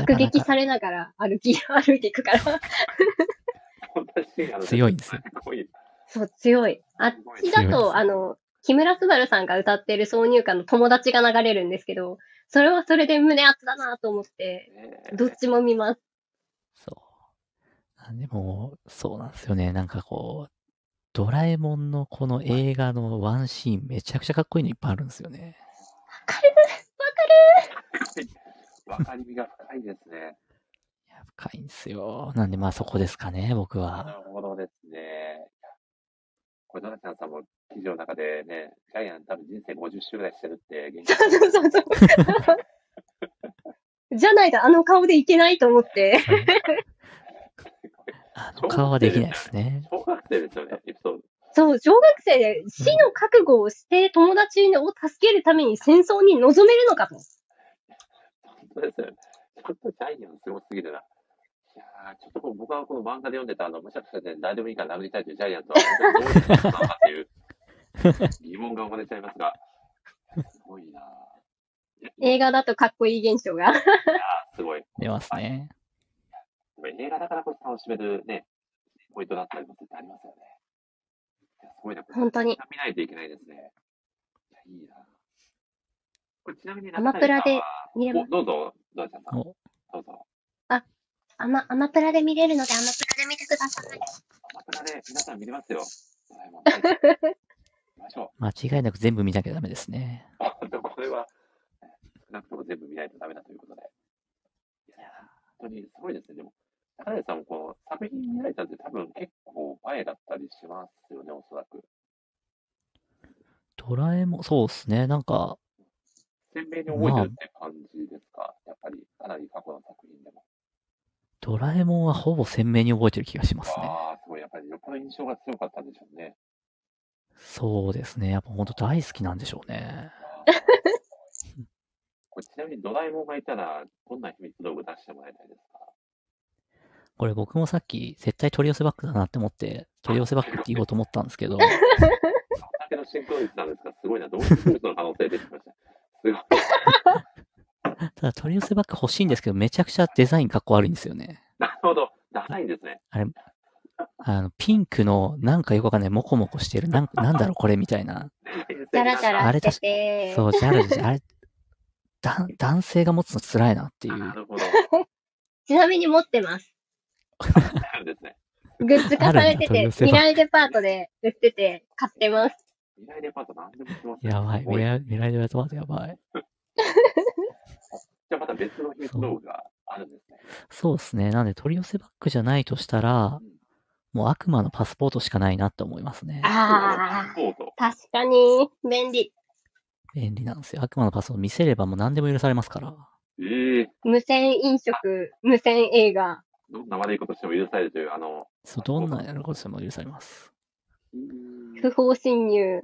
爆撃されながら歩き、歩いていくから。強いんですよ。そう、強い。あっちだと、あの、木村昴さんが歌ってる挿入歌の友達が流れるんですけど、それはそれで胸熱だなと思って、ねどっちも見ます。そう。あでも、そうなんですよね。なんかこう、ドラえもんのこの映画のワンシーンめちゃくちゃかっこいいのいっぱいあるんですよね。わかるわか りみが深いですね。いや、深いんですよ。なんでまあそこですかね、僕なは。るほどですね。これ、ドナちゃんさんも記事の中でね、ジャイアン多分人生50周ぐらいしてるって言及そうそうそうそう。じゃないとあの顔でいけないと思って。あの、他はできないですね。小学生ですよね、エピソード。そう、小学生で死の覚悟をして友達を助けるために戦争に臨めるのかと。当ですよね。ちょっとジャイアンすごすぎるな。いやーちょっと僕はこの漫画で読んでた、あの、むしゃくしゃで誰でもいいから殴りたいというジャイアンとは、どういうことなのかっていう疑問が生まれちゃいますが、すごいな。映画だとかっこいい現象が。いやすごい。出ますね。映画だからこそ楽しめるね、ポイントだったりも絶対ありますよね。いやすごいな。本当に。見ないといけないですね。いや、いいなアマプラで見れますおどうぞ、どうぞ。おどうぞ。アマ、アマプラで見れるのでアマプラで見てください。アマプラで皆さん見れますよ。間違いなく全部見なきゃダメですね。う。でもこれは、少なくとも全部見ないとダメだということで。いや、本当にすごいですね。でも、高根さんもこの作品見られたって多分結構前だったりしますよね、おそらく。ドラえもん、そうですね。なんか、鮮明に覚えてるって感じですか、やっぱり、かなり過去の作品でも。ドラえもんはほぼ鮮明に覚えてる気がしますね。ああ、すごい。やっぱり、よっぽど印象が強かったんでしょうね。そうですね。やっぱ本当大好きなんでしょうね。これちなみにドラえもんがいたら、どんな秘密道具出してもらいたいですか？これ僕もさっき絶対取り寄せバッグだなって思って、取り寄せバッグって言おうと思ったんですけど、だけのシンクロ率なんですが、すごいな。同時シンクロの可能性出てきました。すごい。ただ取り寄せバッグ欲しいんですけど、めちゃくちゃデザインかっこ悪いんですよね。なるほど。ダサいんですね。あの、ピンクのなんかよくわかんないモコモコしてる、なんなんだろうこれみたいな。チャラチャラしてて。そう、ジャルジあれ、だ男性が持つの辛いなっていう。なるほど。ちなみに持ってます。あるんですね。グッズ化されてて、あるんだ取り寄せは未来デパートで売ってて、買ってます。未来デパート何でもしますねやばい。未来未来でやったやばい。じゃあまた別の秘密道具があるんですね。そうですね。なんで取り寄せバッグじゃないとしたら、もう悪魔のパスポートしかないなって思いますね。あコート。あ、確かに、便利。便利なんですよ。悪魔のパスポート見せればもう何でも許されますから。ええ無線飲食、無線映画。どんな悪いことしても許されるという、あの、そう、どんなやることしても許されます。不法侵入。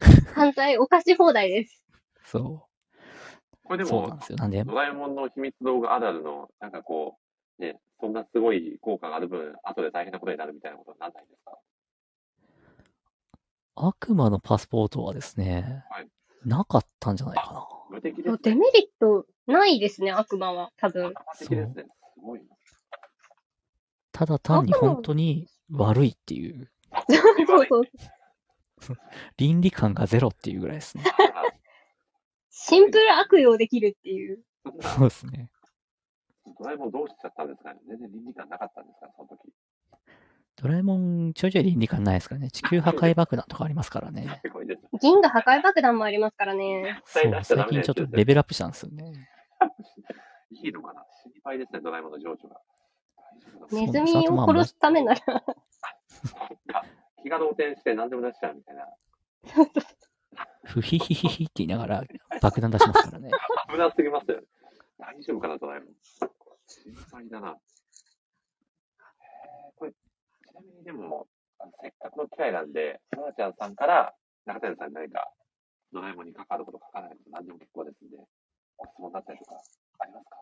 犯罪犯し放題です。そこれでう。そうなんも、ですよ。なんで、ドラえもんの秘密道具あるあるの、なんかこう、ね、そんなすごい効果がある分、後で大変なことになるみたいなことにならないんですか？悪魔のパスポートはですね、はいなかったんじゃないかな。無敵ですね。デメリットないですね、悪魔は。多分。無敵ですね。すごいな。ただ単に本当に悪いっていう、そうそう。倫理観がゼロっていうぐらいですね。シンプル悪用できるっていう。そうですね。ドラえもんどうしちゃったんですかね全然倫理観なかったんですかその時。ドラえもん、ちょいちょい倫理観ないですからね。地球破壊爆弾とかありますからね。銀河破壊爆弾もありますからね。そう最近ちょっとレベルアップしたんですよね。いいのかな心配ですね、ドラえもんの情緒が。ネズミを殺すためなら、気が動転して何でも出しちゃうみたいな。ふひひひひって言いながら爆弾出しますからね。危なすぎますよね。大丈夫かな、ドラえもん。心配だな。へーこれ、ちなみにでも、せっかくの機会なんで、そらちゃんさんから中谷さんに何かドラえもんに関わること書かないと何でも結構ですんで、ご質問だったりとかありますか？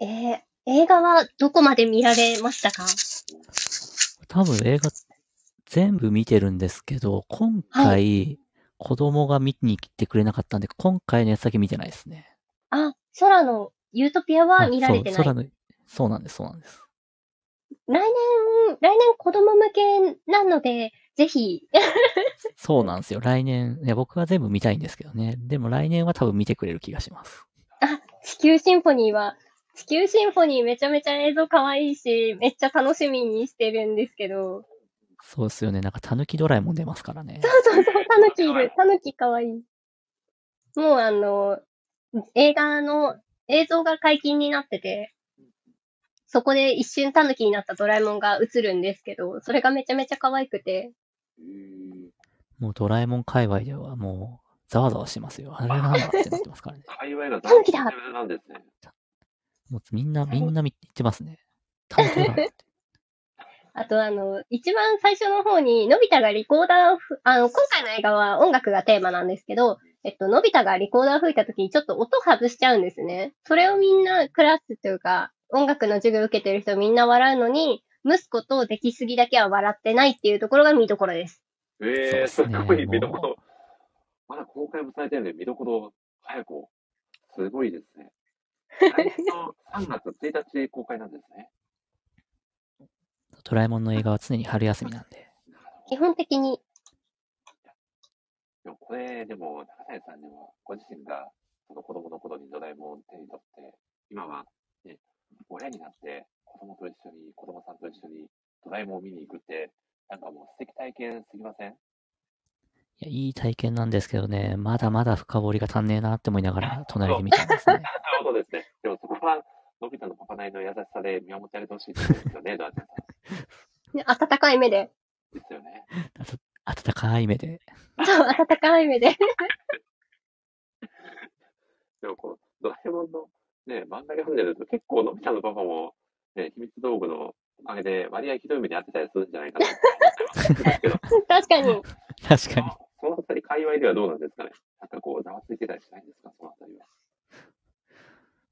えー、映画はどこまで見られましたか？多分映画全部見てるんですけど、今回、子供が見に来てくれなかったんで、今回のやつだけ見てないですね。あ、空のユートピアは見られてない。あそう空のそうなんです、そうなんです。来年、来年子供向けなので、ぜひ、そうなんですよ。来年、いや僕は全部見たいんですけどね。でも来年は多分見てくれる気がします。あ、地球シンフォニーは、地球シンフォニーめちゃめちゃ映像可愛いし、めっちゃ楽しみにしてるんですけど、そうですよね。なんか、たぬきドラえもん出ますからね。そうそうそう、タヌキいる。タヌキ可愛い。もうあの、映画の映像が解禁になってて、そこで一瞬タヌキになったドラえもんが映るんですけど、それがめちゃめちゃ可愛くて、もうドラえもん界隈ではもう、ざわざわしてますよ。あれなんだってなってますからね。界隈がタヌキだレベルなんですね。もうみんな、みんな見言ってますね。たぬきだって。あとあの、一番最初の方に、のび太がリコーダーをふ、あの、今回の映画は音楽がテーマなんですけど、えっと、のび太がリコーダー吹いた時にちょっと音外しちゃうんですね。それをみんな、クラスというか、音楽の授業を受けてる人みんな笑うのに、息子と出来すぎだけは笑ってないっていうところが見どころです。ええー、すごい見どころ。まだ公開もされてるんで、見どころ、早く、すごいですね。来年の3月1日公開なんですね。ドラえもんの映画は常に春休みなんで。基本的に、でもこれ、でも、高谷さんでも、ご自身が、その子供の頃にドラえもんを手に取って、今は、ね、親になって、子供と一緒に、子供さんと一緒に、ドラえもんを見に行くって、なんかもう素敵体験すぎません？いや、いい体験なんですけどね、まだまだ深掘りが足んねえなって思いながら 隣で見たんですね。なるほどですね。でもそこは、のび太のパパなりの優しさで見守ってあげてほしいと思うんですよね、ドラちゃんさん。温かい目で。ですよね。温かい目で。そう、温かい目で。でもこう、ドラえもんのね、漫画読んでると結構のび太のパパも、ね、秘密道具のおかげで割合ひどい目に遭ってたりするんじゃないかな確かに。確かに。そのあたり界隈ではどうなんですかね？なんかこう、ざわついてたりしないんですか？そのあたりは。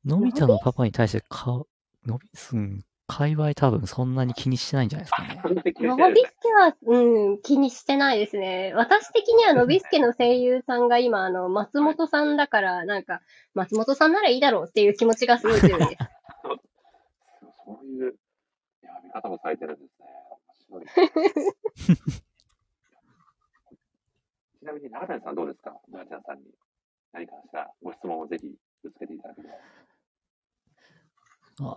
のび太のパパに対してか、のび、うん、界隈多分そんなに気にしてないんじゃないですかね。のしてないですびすけは、うん、気にしてないですね。私的にはのびすけの声優さんが今、あの、松本さんだから、なんか、松本さんならいいだろうっていう気持ちがすごい強いです。そういう、いや、見方もされてるんですね。面白い。ちなみに、中谷さんどうですか？ドラちゃんさんに何かしらご質問をぜひぶつけていただければ。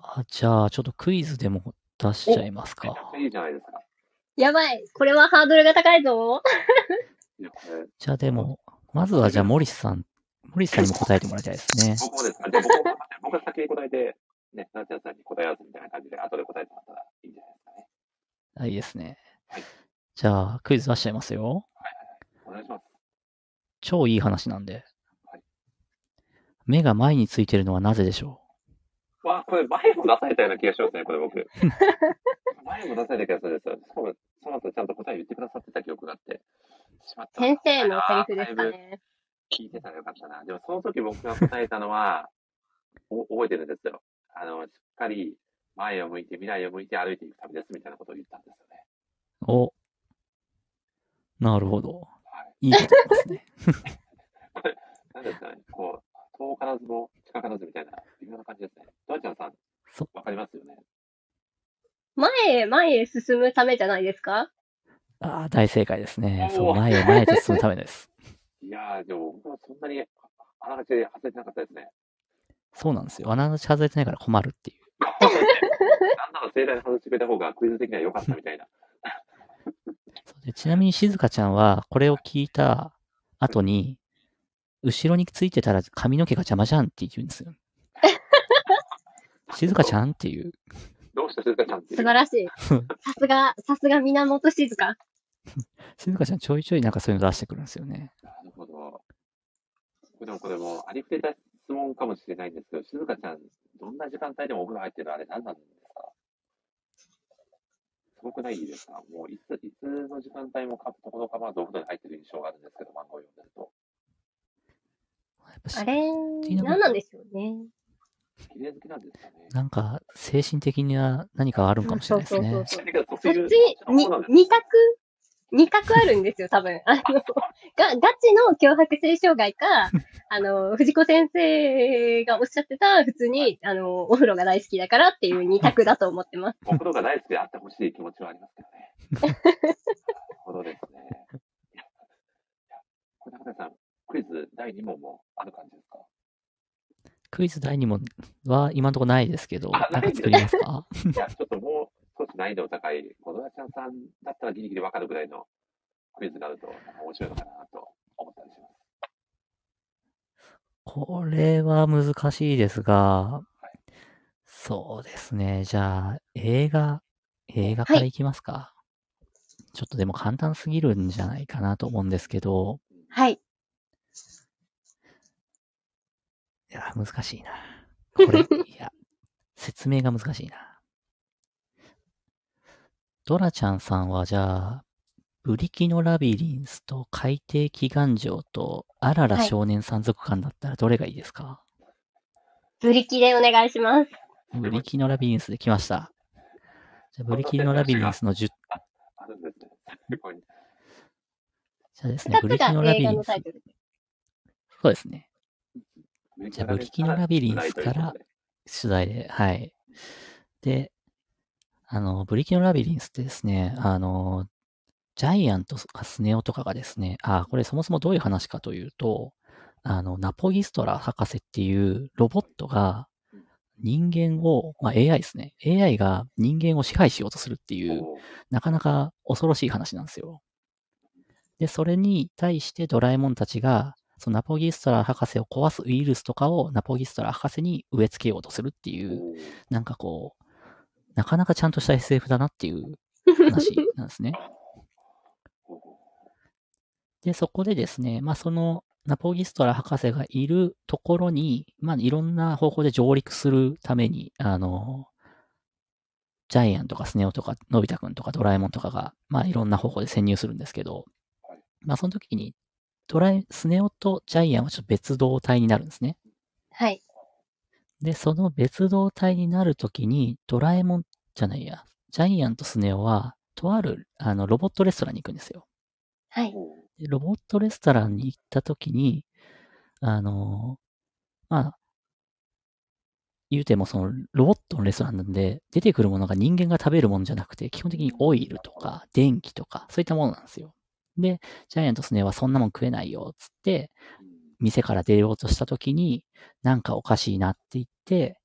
あ、じゃあ、ちょっとクイズでも出しちゃいますかいいじゃないですか。やばい。これはハードルが高いぞ。じゃあでも、まずはじゃあ、モリスさん、モリスさんにも答えてもらいたいですね。僕もです僕も、僕が先に答えて、ね、さんに答え合わせみたいな感じで、後で答えてもらったらいいんじゃないですかね。あ、いいですねはい。じゃあ、クイズ出しちゃいますよ。お願いします。超いい話なんではい。目が前についてるのはなぜでしょわあ、これ前も出されたような気がしますね、これ僕。前も出された気がするんですよ。しかも、その後ちゃんと答え言ってくださってた記憶があって。しまった。先生のセリフですかね。聞いてたらよかったな。でもその時僕が答えたのは、お覚えてるんですよ。あの、しっかり前を向いて未来を向いて歩いていく旅ですみたいなことを言ったんですよね。う。お。なるほど。はい。いいことですね。なんですかね、こう、遠からずも近からずみたいな、微妙な感じですね。ドアちゃんさん、そわかりますよね。前へ、前へ進むためじゃないですか？ああ、大正解ですね。そう、前へ前へと進むためです。いやー、でも僕はそんなに、あながち外れてなかったですね。そうなんですよ。穴の外れてないから困るっていう。なんなら盛大に外してくれた方がクイズ的には良かったみたいな。ちなみに静香ちゃんは、これを聞いた後に、後ろについてたら髪の毛が邪魔じゃんって言うんですよ。静香ちゃんっていう。どうした静香ちゃんっていう？素晴らしい。さすが、さすが源静香。静香ちゃんちょいちょいなんかそういうの出してくるんですよね。なるほど。でもこれもありふれた質問かもしれないんですけど、静香ちゃん、どんな時間帯でもお風呂入ってるあれ何なんですごくないですか？もういつ、いつの時間帯もかところ構わずお風呂に入ってる印象があるんですけど、漫画を読んでると。やっぱしあれ、何なんでしょうね。綺麗好きなんですかね？なんか、精神的には何かあるんかもしれないですねそうそう。そうそれがそっちに二択二択あるんですよ、多分。あの、が、ガチの脅迫性障害か、あの、藤子先生がおっしゃってた、普通に、あの、お風呂が大好きだからっていう二択だと思ってます。お風呂が大好きであってほしい気持ちはありますけどね。なるほどですね。いや、いやこれ中谷さん、クイズ第2問もある感じですか？クイズ第2問は今のところないですけど、あなんか作りますか？いや、ちょっともう難易度の高い、コドラちゃんさんだったらギリギリわかるぐらいのクイズがあると、面白いのかなと思ったりします。これは難しいですが、そうですね。じゃあ、映画、映画からいきますか。ちょっとでも簡単すぎるんじゃないかなと思うんですけど、はい。いや、難しいな。これ、いや、説明が難しいな。ドラちゃんさんはじゃあ、ブリキのラビリンスと海底祈願城とあららはい少年山賊館だったらどれがいいですか、ブリキでお願いします。ブリキのラビリンスで来ました。じゃあ、ブリキのラビリンスの10、じ。ゃあですね、ブリつが映のラビリンス画のタイ。トル。そうですね。じゃあブリキのラビリンスから取材で、はい。で、あの、ブリキのラビリンスってですね、あの、ジャイアントかスネ夫とかがですね、あ、これそもそもどういう話かというと、あの、ナポギストラ博士っていうロボットが人間を、まあ AI ですね。AI が人間を支配しようとするっていう、なかなか恐ろしい話なんですよ。で、それに対してドラえもんたちが、そのナポギストラ博士を壊すウイルスとかをナポギストラ博士に植え付けようとするっていう、なんかこう、なかなかちゃんとした SF だなっていう話なんですね。で、そこでですね、まあそのナポギストラ博士がいるところに、まあいろんな方法で上陸するために、あの、ジャイアンとかスネ夫とかのび太くんとかドラえもんとかが、まあいろんな方法で潜入するんですけどはい、まあその時に、ドラえ、スネ夫とジャイアンはちょっと別動体になるんですね。はい。で、その別動体になるときに、ドラえもんじゃないや、ジャイアンとスネ夫は、とある、あの、ロボットレストランに行くんですよ。はい。でロボットレストランに行ったときに、あのまあ、言うてもその、ロボットのレストランなんで、出てくるものが人間が食べるものじゃなくて、基本的にオイルとか、電気とか、そういったものなんですよ。で、ジャイアンとスネ夫はそんなもん食えないよ、つって、店から出ようとしたときに、なんかおかしいなって言って、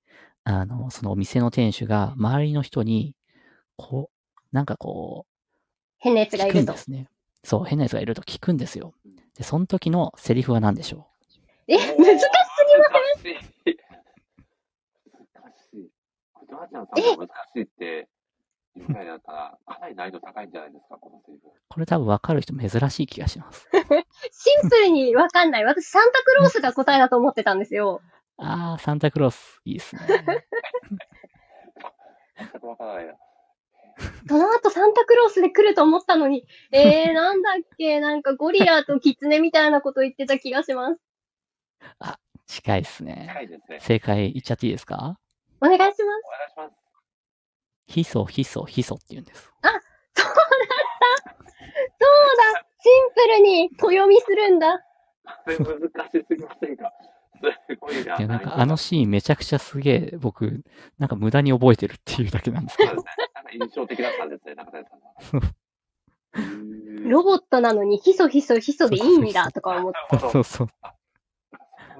あの、そのお店の店主が周りの人に、こう、なんかこ変なやつう、聞くがいると。んですね。そう、変な奴がいると聞くんですよ。で、その時のセリフは何でしょえ、難しす難しい。難しい。ドラちゃんさんが難しいって言うぐらいだったら、かなり難易度高いんじゃないですか、このセリフ。うこれ多分わかる人珍しい気がします。シンプルにわかんない。私、サンタクロースが答えだと思ってたんですよ。あー、サンタクロース、いいですね。全くわからないな。その後サンタクロースで来ると思ったのに、えー、なんだっけ、なんかゴリラとキツネみたいなこと言ってた気がします。近いですね。近いですね。正解言っちゃっていいですか？お願いします。お願いします。ヒソ、ヒソ、ヒソって言うんです。そうだシンプルに小読みするんだ。難しすぎませんか？すごいな。いや、なんかあのシーンめちゃくちゃすげえ、僕、なんか無駄に覚えてるっていうだけなんですけど。そうですね。なんか印象的だったんですね、中谷さん ロボットなのにヒソヒソヒソでいいんだとか思って。そうそう。そこ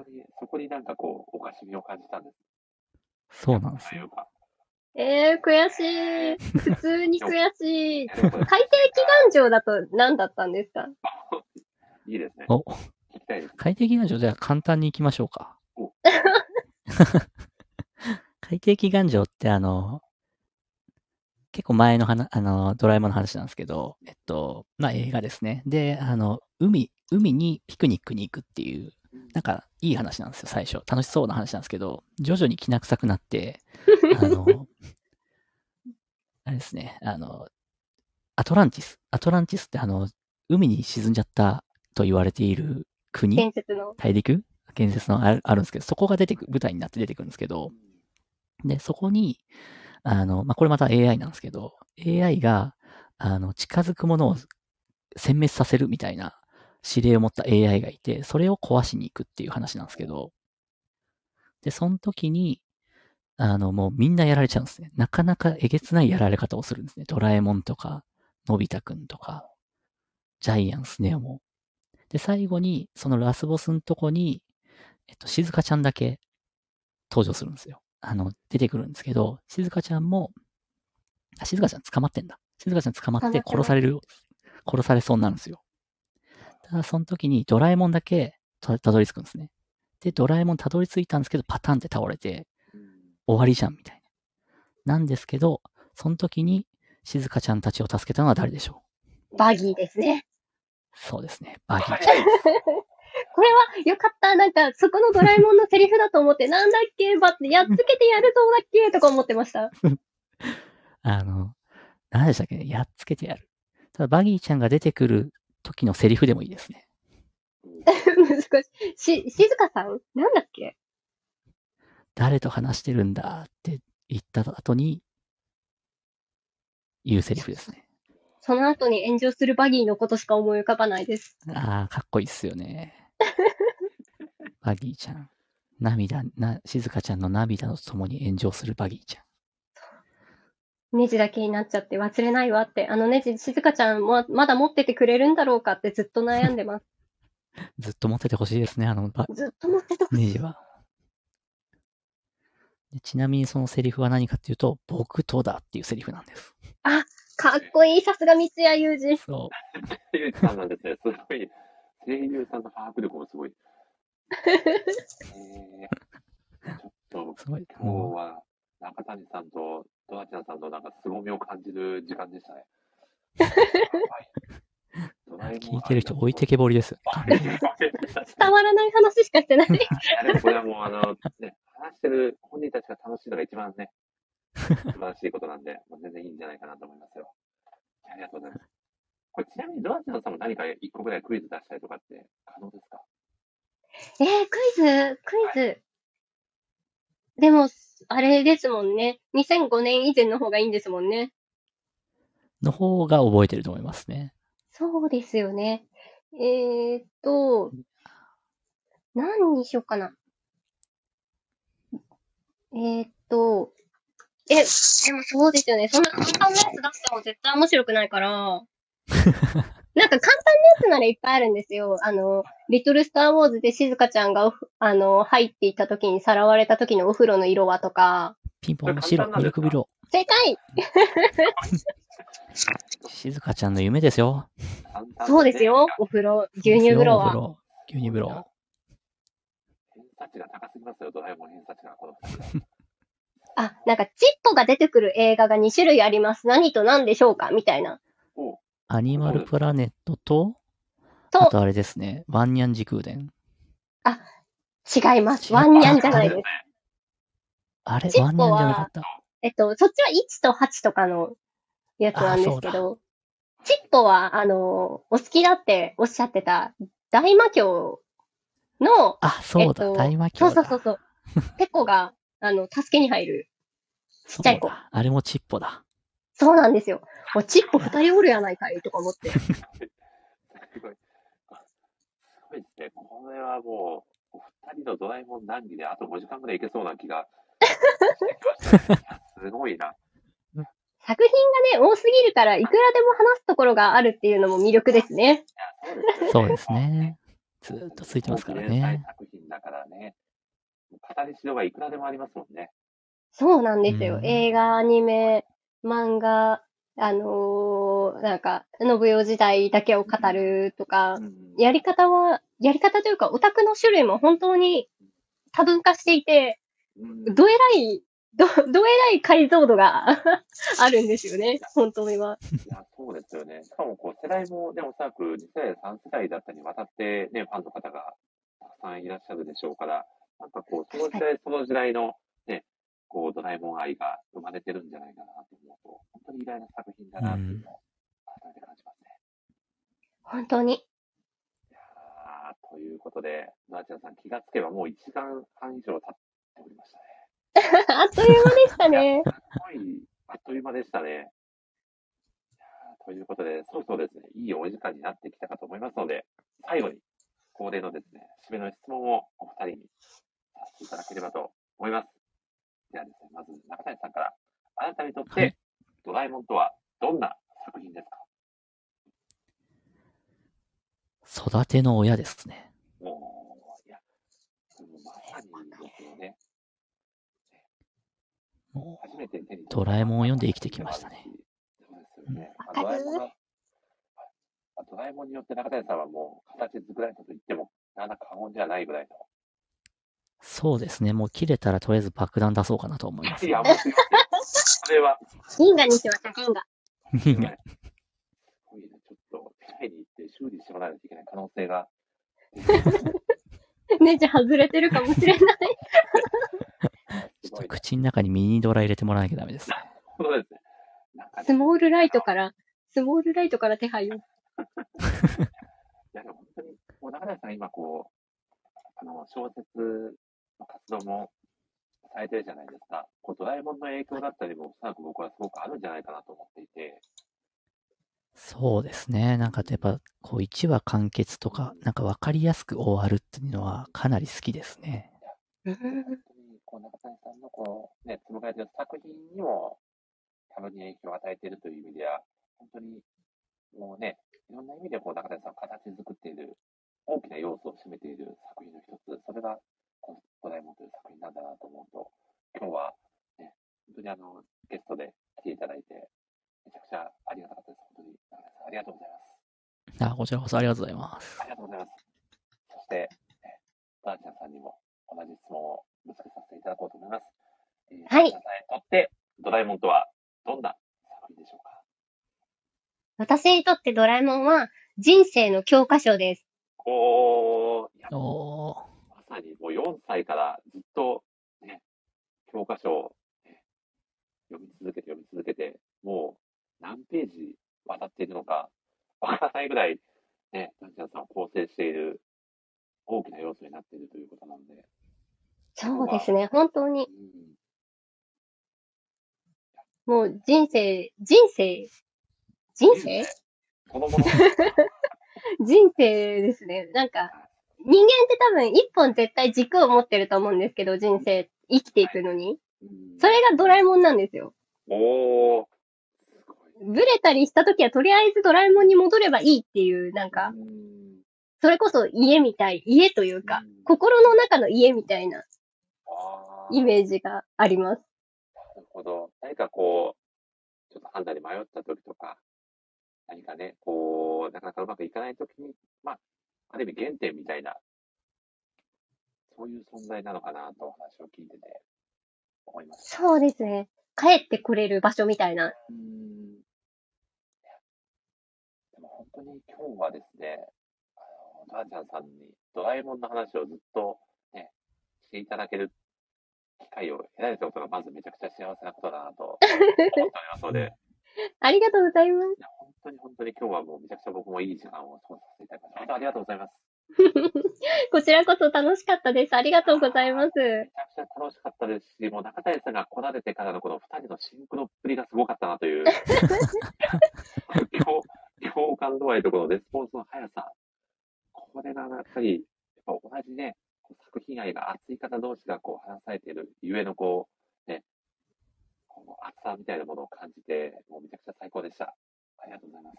に、そこになんかこう、おかしみを感じたんです。そうなんですよ。えー、悔しい。普通に悔しい。海底祈願城だと何だったんですか？いいですね。お、聞きたいです。快適願城じゃあ簡単に行きましょうかお。快適願城ってあの、結構前の話、あの、ドラえもんの話なんですけど、えっと、まあ映画ですね。で、あの、海、海にピクニックに行くっていう、なんかいい話なんですよ、最初。楽しそうな話なんですけど、徐々にきな臭くなって、あの、あれですね、あの、アトランティス。アトランティスってあの、海に沈んじゃったと言われている国？伝説の。大陸？建設のあるあるんですけど、そこが出てく、舞台になって出てくるんですけど、で、そこに、あの、まあ、これまた AI なんですけど、AI が、あの、近づくものを殲滅させるみたいな指令を持った AI がいて、それを壊しに行くっていう話なんですけど、で、その時に、あの、もうみんなやられちゃうんですね。なかなかえげつないやられ方をするんですね。ドラえもんとか、のび太くんとか、ジャイアン、スネ夫も。で、最後に、そのラスボスのとこに、えっと、静香ちゃんだけ登場するんですよ。あの、出てくるんですけど、静香ちゃんも、あ、静香ちゃん捕まってんだ。静香ちゃん捕まって殺される、殺されそうになるんですよ。ただ、その時にドラえもんだけたたどり着くんですね。で、ドラえもんたどり着いたんですけど、パタンって倒れて、終わりじゃん、みたいな。なんですけど、その時に、静香ちゃんたちを助けたのは誰でしょバギーですね。うそうですね。バギー。これはよかった。なんか、そこのドラえもんのセリフだと思って、なんだっけ？ばって、やっつけてやるぞだっけ？とか思ってました。あの、何でしたっけ？ねやっつけてやる。ただ、バギーちゃんが出てくる時のセリフでもいいですね。難しい。し、静香さん？なんだっけ？誰と話してるんだって言った後に、言うセリフですね。その後に炎上するバギーのことしか思い浮かばないです。ああ、かっこいいっすよね。バギーちゃん。涙、な、静香ちゃんの涙と共に炎上するバギーちゃん。ネジだけになっちゃって忘れないわって。あのネジ、静香ちゃんもまだ持っててくれるんだろうかってずっと悩んでます。ずっと持っててほしいですね、あのバずっと持っててほしい。ネジは。でちなみにそのセリフは何かっていうと、僕とだっていうセリフなんです。かっこいい、さすが三谷裕二。そ声優さんなんですね。すごい、声優さんの把握力もすごい。えー、ちょっう、すごい。と、今日もは中谷さんとドナちゃんさんのなんか凄みを感じる時間でしたね。う、聞いてる人置いてけぼりです 伝わらない話しかしてない。いやでもこれはもう、あの、ね、話してる本人たちが楽しいのが一番ね、素晴らしいことなんで、もう全然いいんじゃないかなと思いますよ。ありがとうございます。これちなみにドナちゃんさんも何か一個ぐらいクイズ出したりとかって可能ですか？えー、クイズ、クイズ。でも、あれですもんね。2005年以前の方がいいんですもんね。の方が覚えてると思いますね。そうですよね。えーっと、何にしようかな。えーっと、え、でもそうですよね。そんな簡単なやつ出しても絶対面白くないから。なんか簡単なやつならいっぱいあるんですよ。あの、リトルスターウォーズで静香ちゃんがおふ、あの、入っていった時にさらわれた時のお風呂の色はとか。ピンポン、これ白、ミルク風呂。正解 静香ちゃんの夢ですよ。そうですよ。お風呂、牛乳風呂は。お風呂。牛乳風呂。値が高すぎますよ、ドラえもん偏差値が、この二人あ、なんかチッポが出てくる映画が2種類あります。何と何でしょうか？みたいな。おアニマルプラネットと、あと、とあれですね、ワンニャン時空伝。違います。ワンニャンじゃないです。あれワンニャンじゃなかった？えっと、そっちは1と8とかのやつなんですけあど、チッポは、あの、お好きだっておっしゃってた大魔教の、あ、そうだ、えっと大魔教だ。そうそうそうそう。ペコが、あの、助けに入る。ちっちゃい子あれもチッポだ。そうなんですよ。もうチッポ二人おるやないかいとか思って。すごい。あすごいですね。これはもう、お二人のドラえもん談義であと5時間ぐらいいけそうな気が すごいな。作品がね、多すぎるから、いくらでも話すところがあるっていうのも魅力ですね。そうですね。ずーっとついてますから連載ね。作品だからね。語りしろがいくらでもありますもんね。そうなんですよ。うん映画、アニメ、漫画、あのーなんか、信代時代だけを語るとかう、んやり方は、やり方というか、オタクの種類も本当に多分化していて、うんどえらい、ど、どえらい解像度が あるんですよね、本当には。いや、そうですよね。しかも、こう、世代もね、おそらく2世代、3世代だったりにわたって、ね、ファンの方がたくさんいらっしゃるでしょうから、なんかこう、その時代、その時代の、ね、こう、ドラえもん愛が生まれてるんじゃないかなと思うと、本当に偉大な作品だなっていうのを、改めて感じますね。本当に。いやーということで、なあちゃんさん、気がつけばもう1時間半以上経っておりましたね。あっという間でしたね。すごい、あっという間でしたね。ということで、そろそろですね、いいお時間になってきたかと思いますので、最後に恒例のですね、締めの質問をお二人にさせていただければと思います。ではですね、まず中谷さんから、あなたにとっはいてドラえもんとはどんな作品ですか？育ての親ですね。もう、いや、まさにですよね。も初めて手にドラえもんを読んで生きてきましたね。ドラえもんドラえもんによって中谷さんはもう形作られたと言っても、なんだ過言じゃないぐらいの。うそうですね。もう切れたらとりあえず爆弾出そうかなと思います。いや、もう。それは、銀河にしました、銀河。すごいね。ちょっと、機械に行って修理してもらわないといけない可能性が。ネジ外れてるかもしれない。口の中にミニドラ入れてもらわなきゃダメですね。そうですね。スモールライトから、スモールライトから手配を。いや、でも本当に、もう中谷さん今こう、あの、小説の活動もされてるじゃないですか。こう、ドラえもんの影響だったりも、おそらく僕はすごくあるんじゃないかなと思っていて、そうですね。なんかやっぱ、こう1話完結とか、なんかわかりやすく終わるっていうのはかなり好きですね。こう、中谷さんのこう、ね、紡がれてる作品にも、多分に影響を与えているという意味では、本当に、もうね、いろんな意味でこう、中谷さんを形作っている、大きな要素を占めている作品の一つ、それが、このドラえもんという作品なんだなと思うと、今日は、ね、本当にあの、ゲストで来ていただいて、めちゃくちゃありがたかったです。本当に、中谷さん、ありがとうございます。あ、こちらこそありがとうございますあ。りがとうございます。そして、えー、ダーちゃんさんにも同じ質問をぶつけさせていただこうと思います。えーはいんさんにとって、ドラえもんとはどんな作品でしょうか？私にとってドラえもんは人生の教科書です。おー、いやおー。まさにもう4歳からずっと、ね、教科書を、ね、読み続けて読み続けて、もう何ページ渡っているのかわからないぐらい、ね、ダーちゃんさんを構成している大きな要素になっているということなので、そうですね。本当に、うんもう人生、人生、人生？そのもの。人生ですね。なんか、人間って多分一本絶対軸を持ってると思うんですけど、人生、生きていくのに。うんそれがドラえもんなんですよ。おー。ブレたりした時はとりあえずドラえもんに戻ればいいっていう、なんか、うんそれこそ家みたい、家というかうん、心の中の家みたいなイメージがあります。なるほど。何かこう、ちょっと判断に迷った時とか、何かね、こう、なかなかうまくいかない時に、まあ、ある意味原点みたいな、そういう存在なのかなとお話を聞いてて思いました。そうですね。帰ってこれる場所みたいな。うーん。でも本当に今日はですね、あの、ダーちゃんさんにドラえもんの話をずっとね、していただける機会を得られたことがまずめちゃくちゃ幸せなことだなと思ってお りますので、ありがとうございます。いや本当に本当に今日はもうめちゃくちゃ僕もいい時間を過ごさせていただきました。本当ありがとうございます。こちらこそ楽しかったです。ありがとうございます。めちゃくちゃ楽しかったですし、もう中谷さんが来られてからのこの二人のシンクロっぷりがすごかったなという、共共感度合いとこのレスポンスの速さ。これがやっぱり、やっぱ同じね、こう作品愛が熱い方同士がこう話されているゆえのこう、ね、この熱さみたいなものを感じて、もうめちゃくちゃ最高でした。ありがとうございます。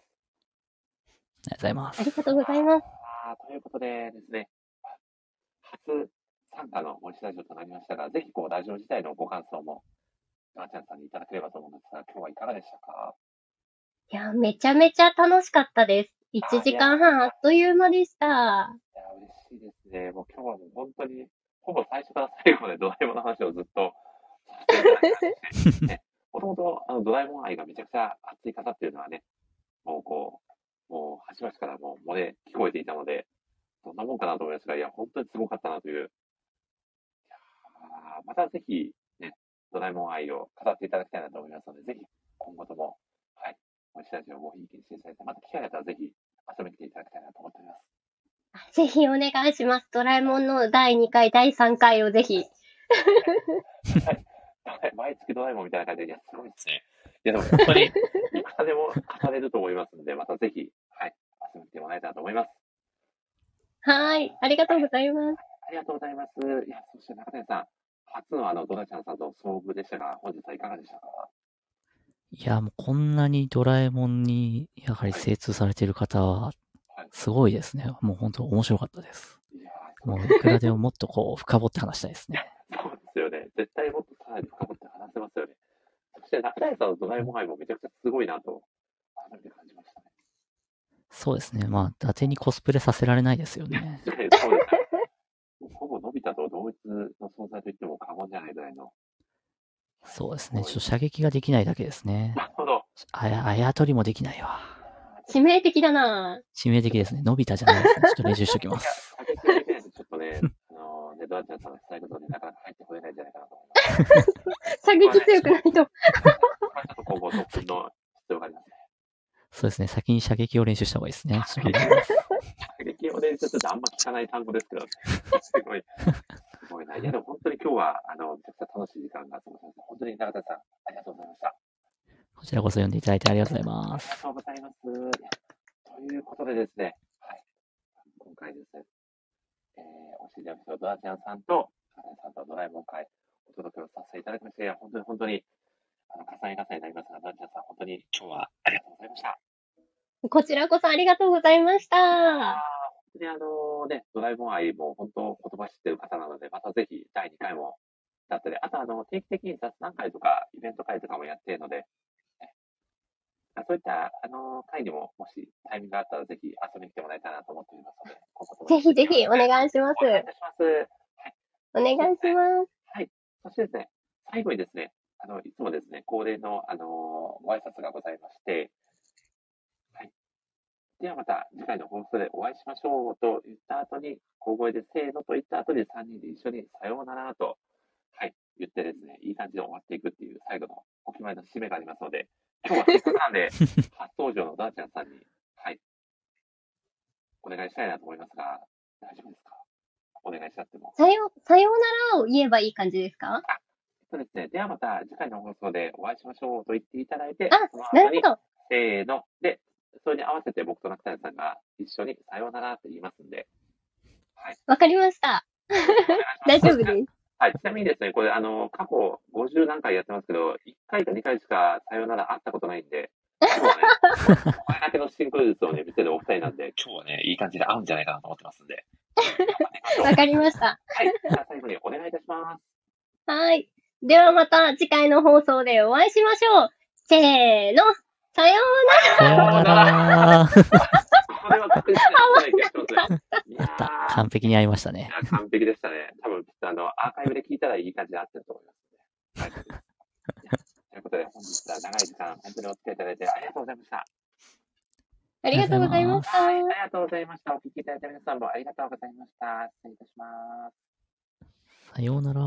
ありがとうございますあ。りがとうございます。ということでですね、初参加の森下ラジオとなりましたが、ぜひこうラジオ自体のご感想も、なーちゃんさんにいただければと思うんですが、今日はいかがでしたか？いや、めちゃめちゃ楽しかったです。1時間半あっという間でした。しいですね。もう今日はもう本当に、ほぼ最初から最後までドラえもんの話をずっとさせていただきまして、ね、もともとあのドラえもん愛がめちゃくちゃ熱い方っていうのはね、もうこう、もう端々からもう漏れ聞こえていたので、どんなもんかなと思いましたが、いや、本当にすごかったなという。いやーまたぜひ、ね、ドラえもん愛を語っていただきたいなと思いますので、ぜひ今後とも、はい、森下ラジオをごひいきにしていただいて、また機会があったらぜひ遊びに来ていただきたいなと思っております。ぜひお願いします。ドラえもんの第2回、第3回をぜひ。はい毎月ドラえもんみたいな感じで、いや、すごいですね。いや、でも本当に、いくらでも語れると思いますので、またぜひ、はい、遊びに来てもらえたらと思います。はい。ありがとうございます。ありがとうございます。いや、そして中谷さん、初のあの、ドラちゃんさんと遭遇でしたが、本日はいかがでしたか？いや、もうこんなにドラえもんにやはり精通されている方ははい、すごいですね。もう本当面白かったです。もういくらでももっとこう深掘って話したいですね。ーそうですよね。絶対もっとさらに深掘って話せますよね。そして中谷さんのドラえもん愛もめちゃくちゃすごいなと、改めて感じましたね。そうですね。まあ、伊達にコスプレさせられないですよね。そうですね。ほぼのび太と同一の存在と言っても過言じゃないぐらいの。そうですね。ちょっと射撃ができないだけですね。なるほど。あや、あやとりもできないわ。致命的だな致命的ですね。のび太じゃないですね。ちょっと練習しときます。、先ほどできないとちょっとね、あのね、ドアちゃんさんがしたいことでなかなか入ってこれないんじゃないかなと思います。射撃強くないと。ちょっと今後、特訓のそうですね。先に射撃を練習した方がいいですね。射撃を練習するとあんま聞かない単語ですけど、すごい、すごいな。いや、でも本当に今日は、あの、めちゃくちゃ楽しい時間が過ごせました。本当に永田さん、ありがとうございました。こちらこそ読んでいただいてありがとうございます。ありが。とうございます。ということでです。ね、はい。今回です。ね、えー、お知り合いのドラちゃんさんと、カナさんとドラえもん会、お届けをさせていただきまして、本当に本当に、あの、重ね重ねになります。が、ドラちゃんさん、本当に今日はありがとうございました。こちらこそありがとうございました。本当にあのね、ドラえもん愛も本当言葉知ってる方なので、またぜひ第2回もだったり、あとあの、定期的に雑談会とかイベント会とかもやっているので、そういったあの会にももしタイミングがあったらぜひ遊びに来てもらえたらなと思っておりますので、ぜひぜひお願いしますお。願いします。お願いします。はい。そしてですね、最後にですね、あの、いつもですね、恒例の、あのご挨拶がございまして、はい。ではまた次回の放送でお会いしましょうと言った後に、小声でせーのと言った後に3人で一緒にさようならと、はい、言ってですね、いい感じで終わっていくっていう最後のお決まりの締めがありますので、今日はせっかくなんで、初登場のダーちゃんさんに、はい、お願いしたいなと思いますが、大丈夫ですか？お願いしちゃっても。さよ、さようならを言えばいい感じですか？そうですね。ではまた次回の放送でお会いしましょうと言っていただいて、あその後に、なるほど。せーの。で、それに合わせて僕と中谷さんが一緒にさようならって言いますんで、はい。わかりました。大丈夫です。はい。ちなみにですね、これ、あの、過去50何回やってますけど、1回か2回しかさようなら会ったことないんで、今日はね、これだけのシンクロ術をね、見せるお二人なんで、今日はね、いい感じで会うんじゃないかなと思ってますんで。わかりました。はい。じゃあ最後にお願いいたします。はい。ではまた次回の放送でお会いしましょう。せーの。さようさようなら。これは確実に合わない気がしますね。い ややった。ー完璧に合いましたね。完璧でしたね。多分、きっとあの、アーカイブで聞いたらいい感じで合ってると思いますので。はい。ということで、本日は長い時間、本当にお付き合いいただいてありがとうございました。ありがとうございました。はい、ありがとうございました。お聞きいただいた皆さんもありがとうございました。失礼いたします。さようなら。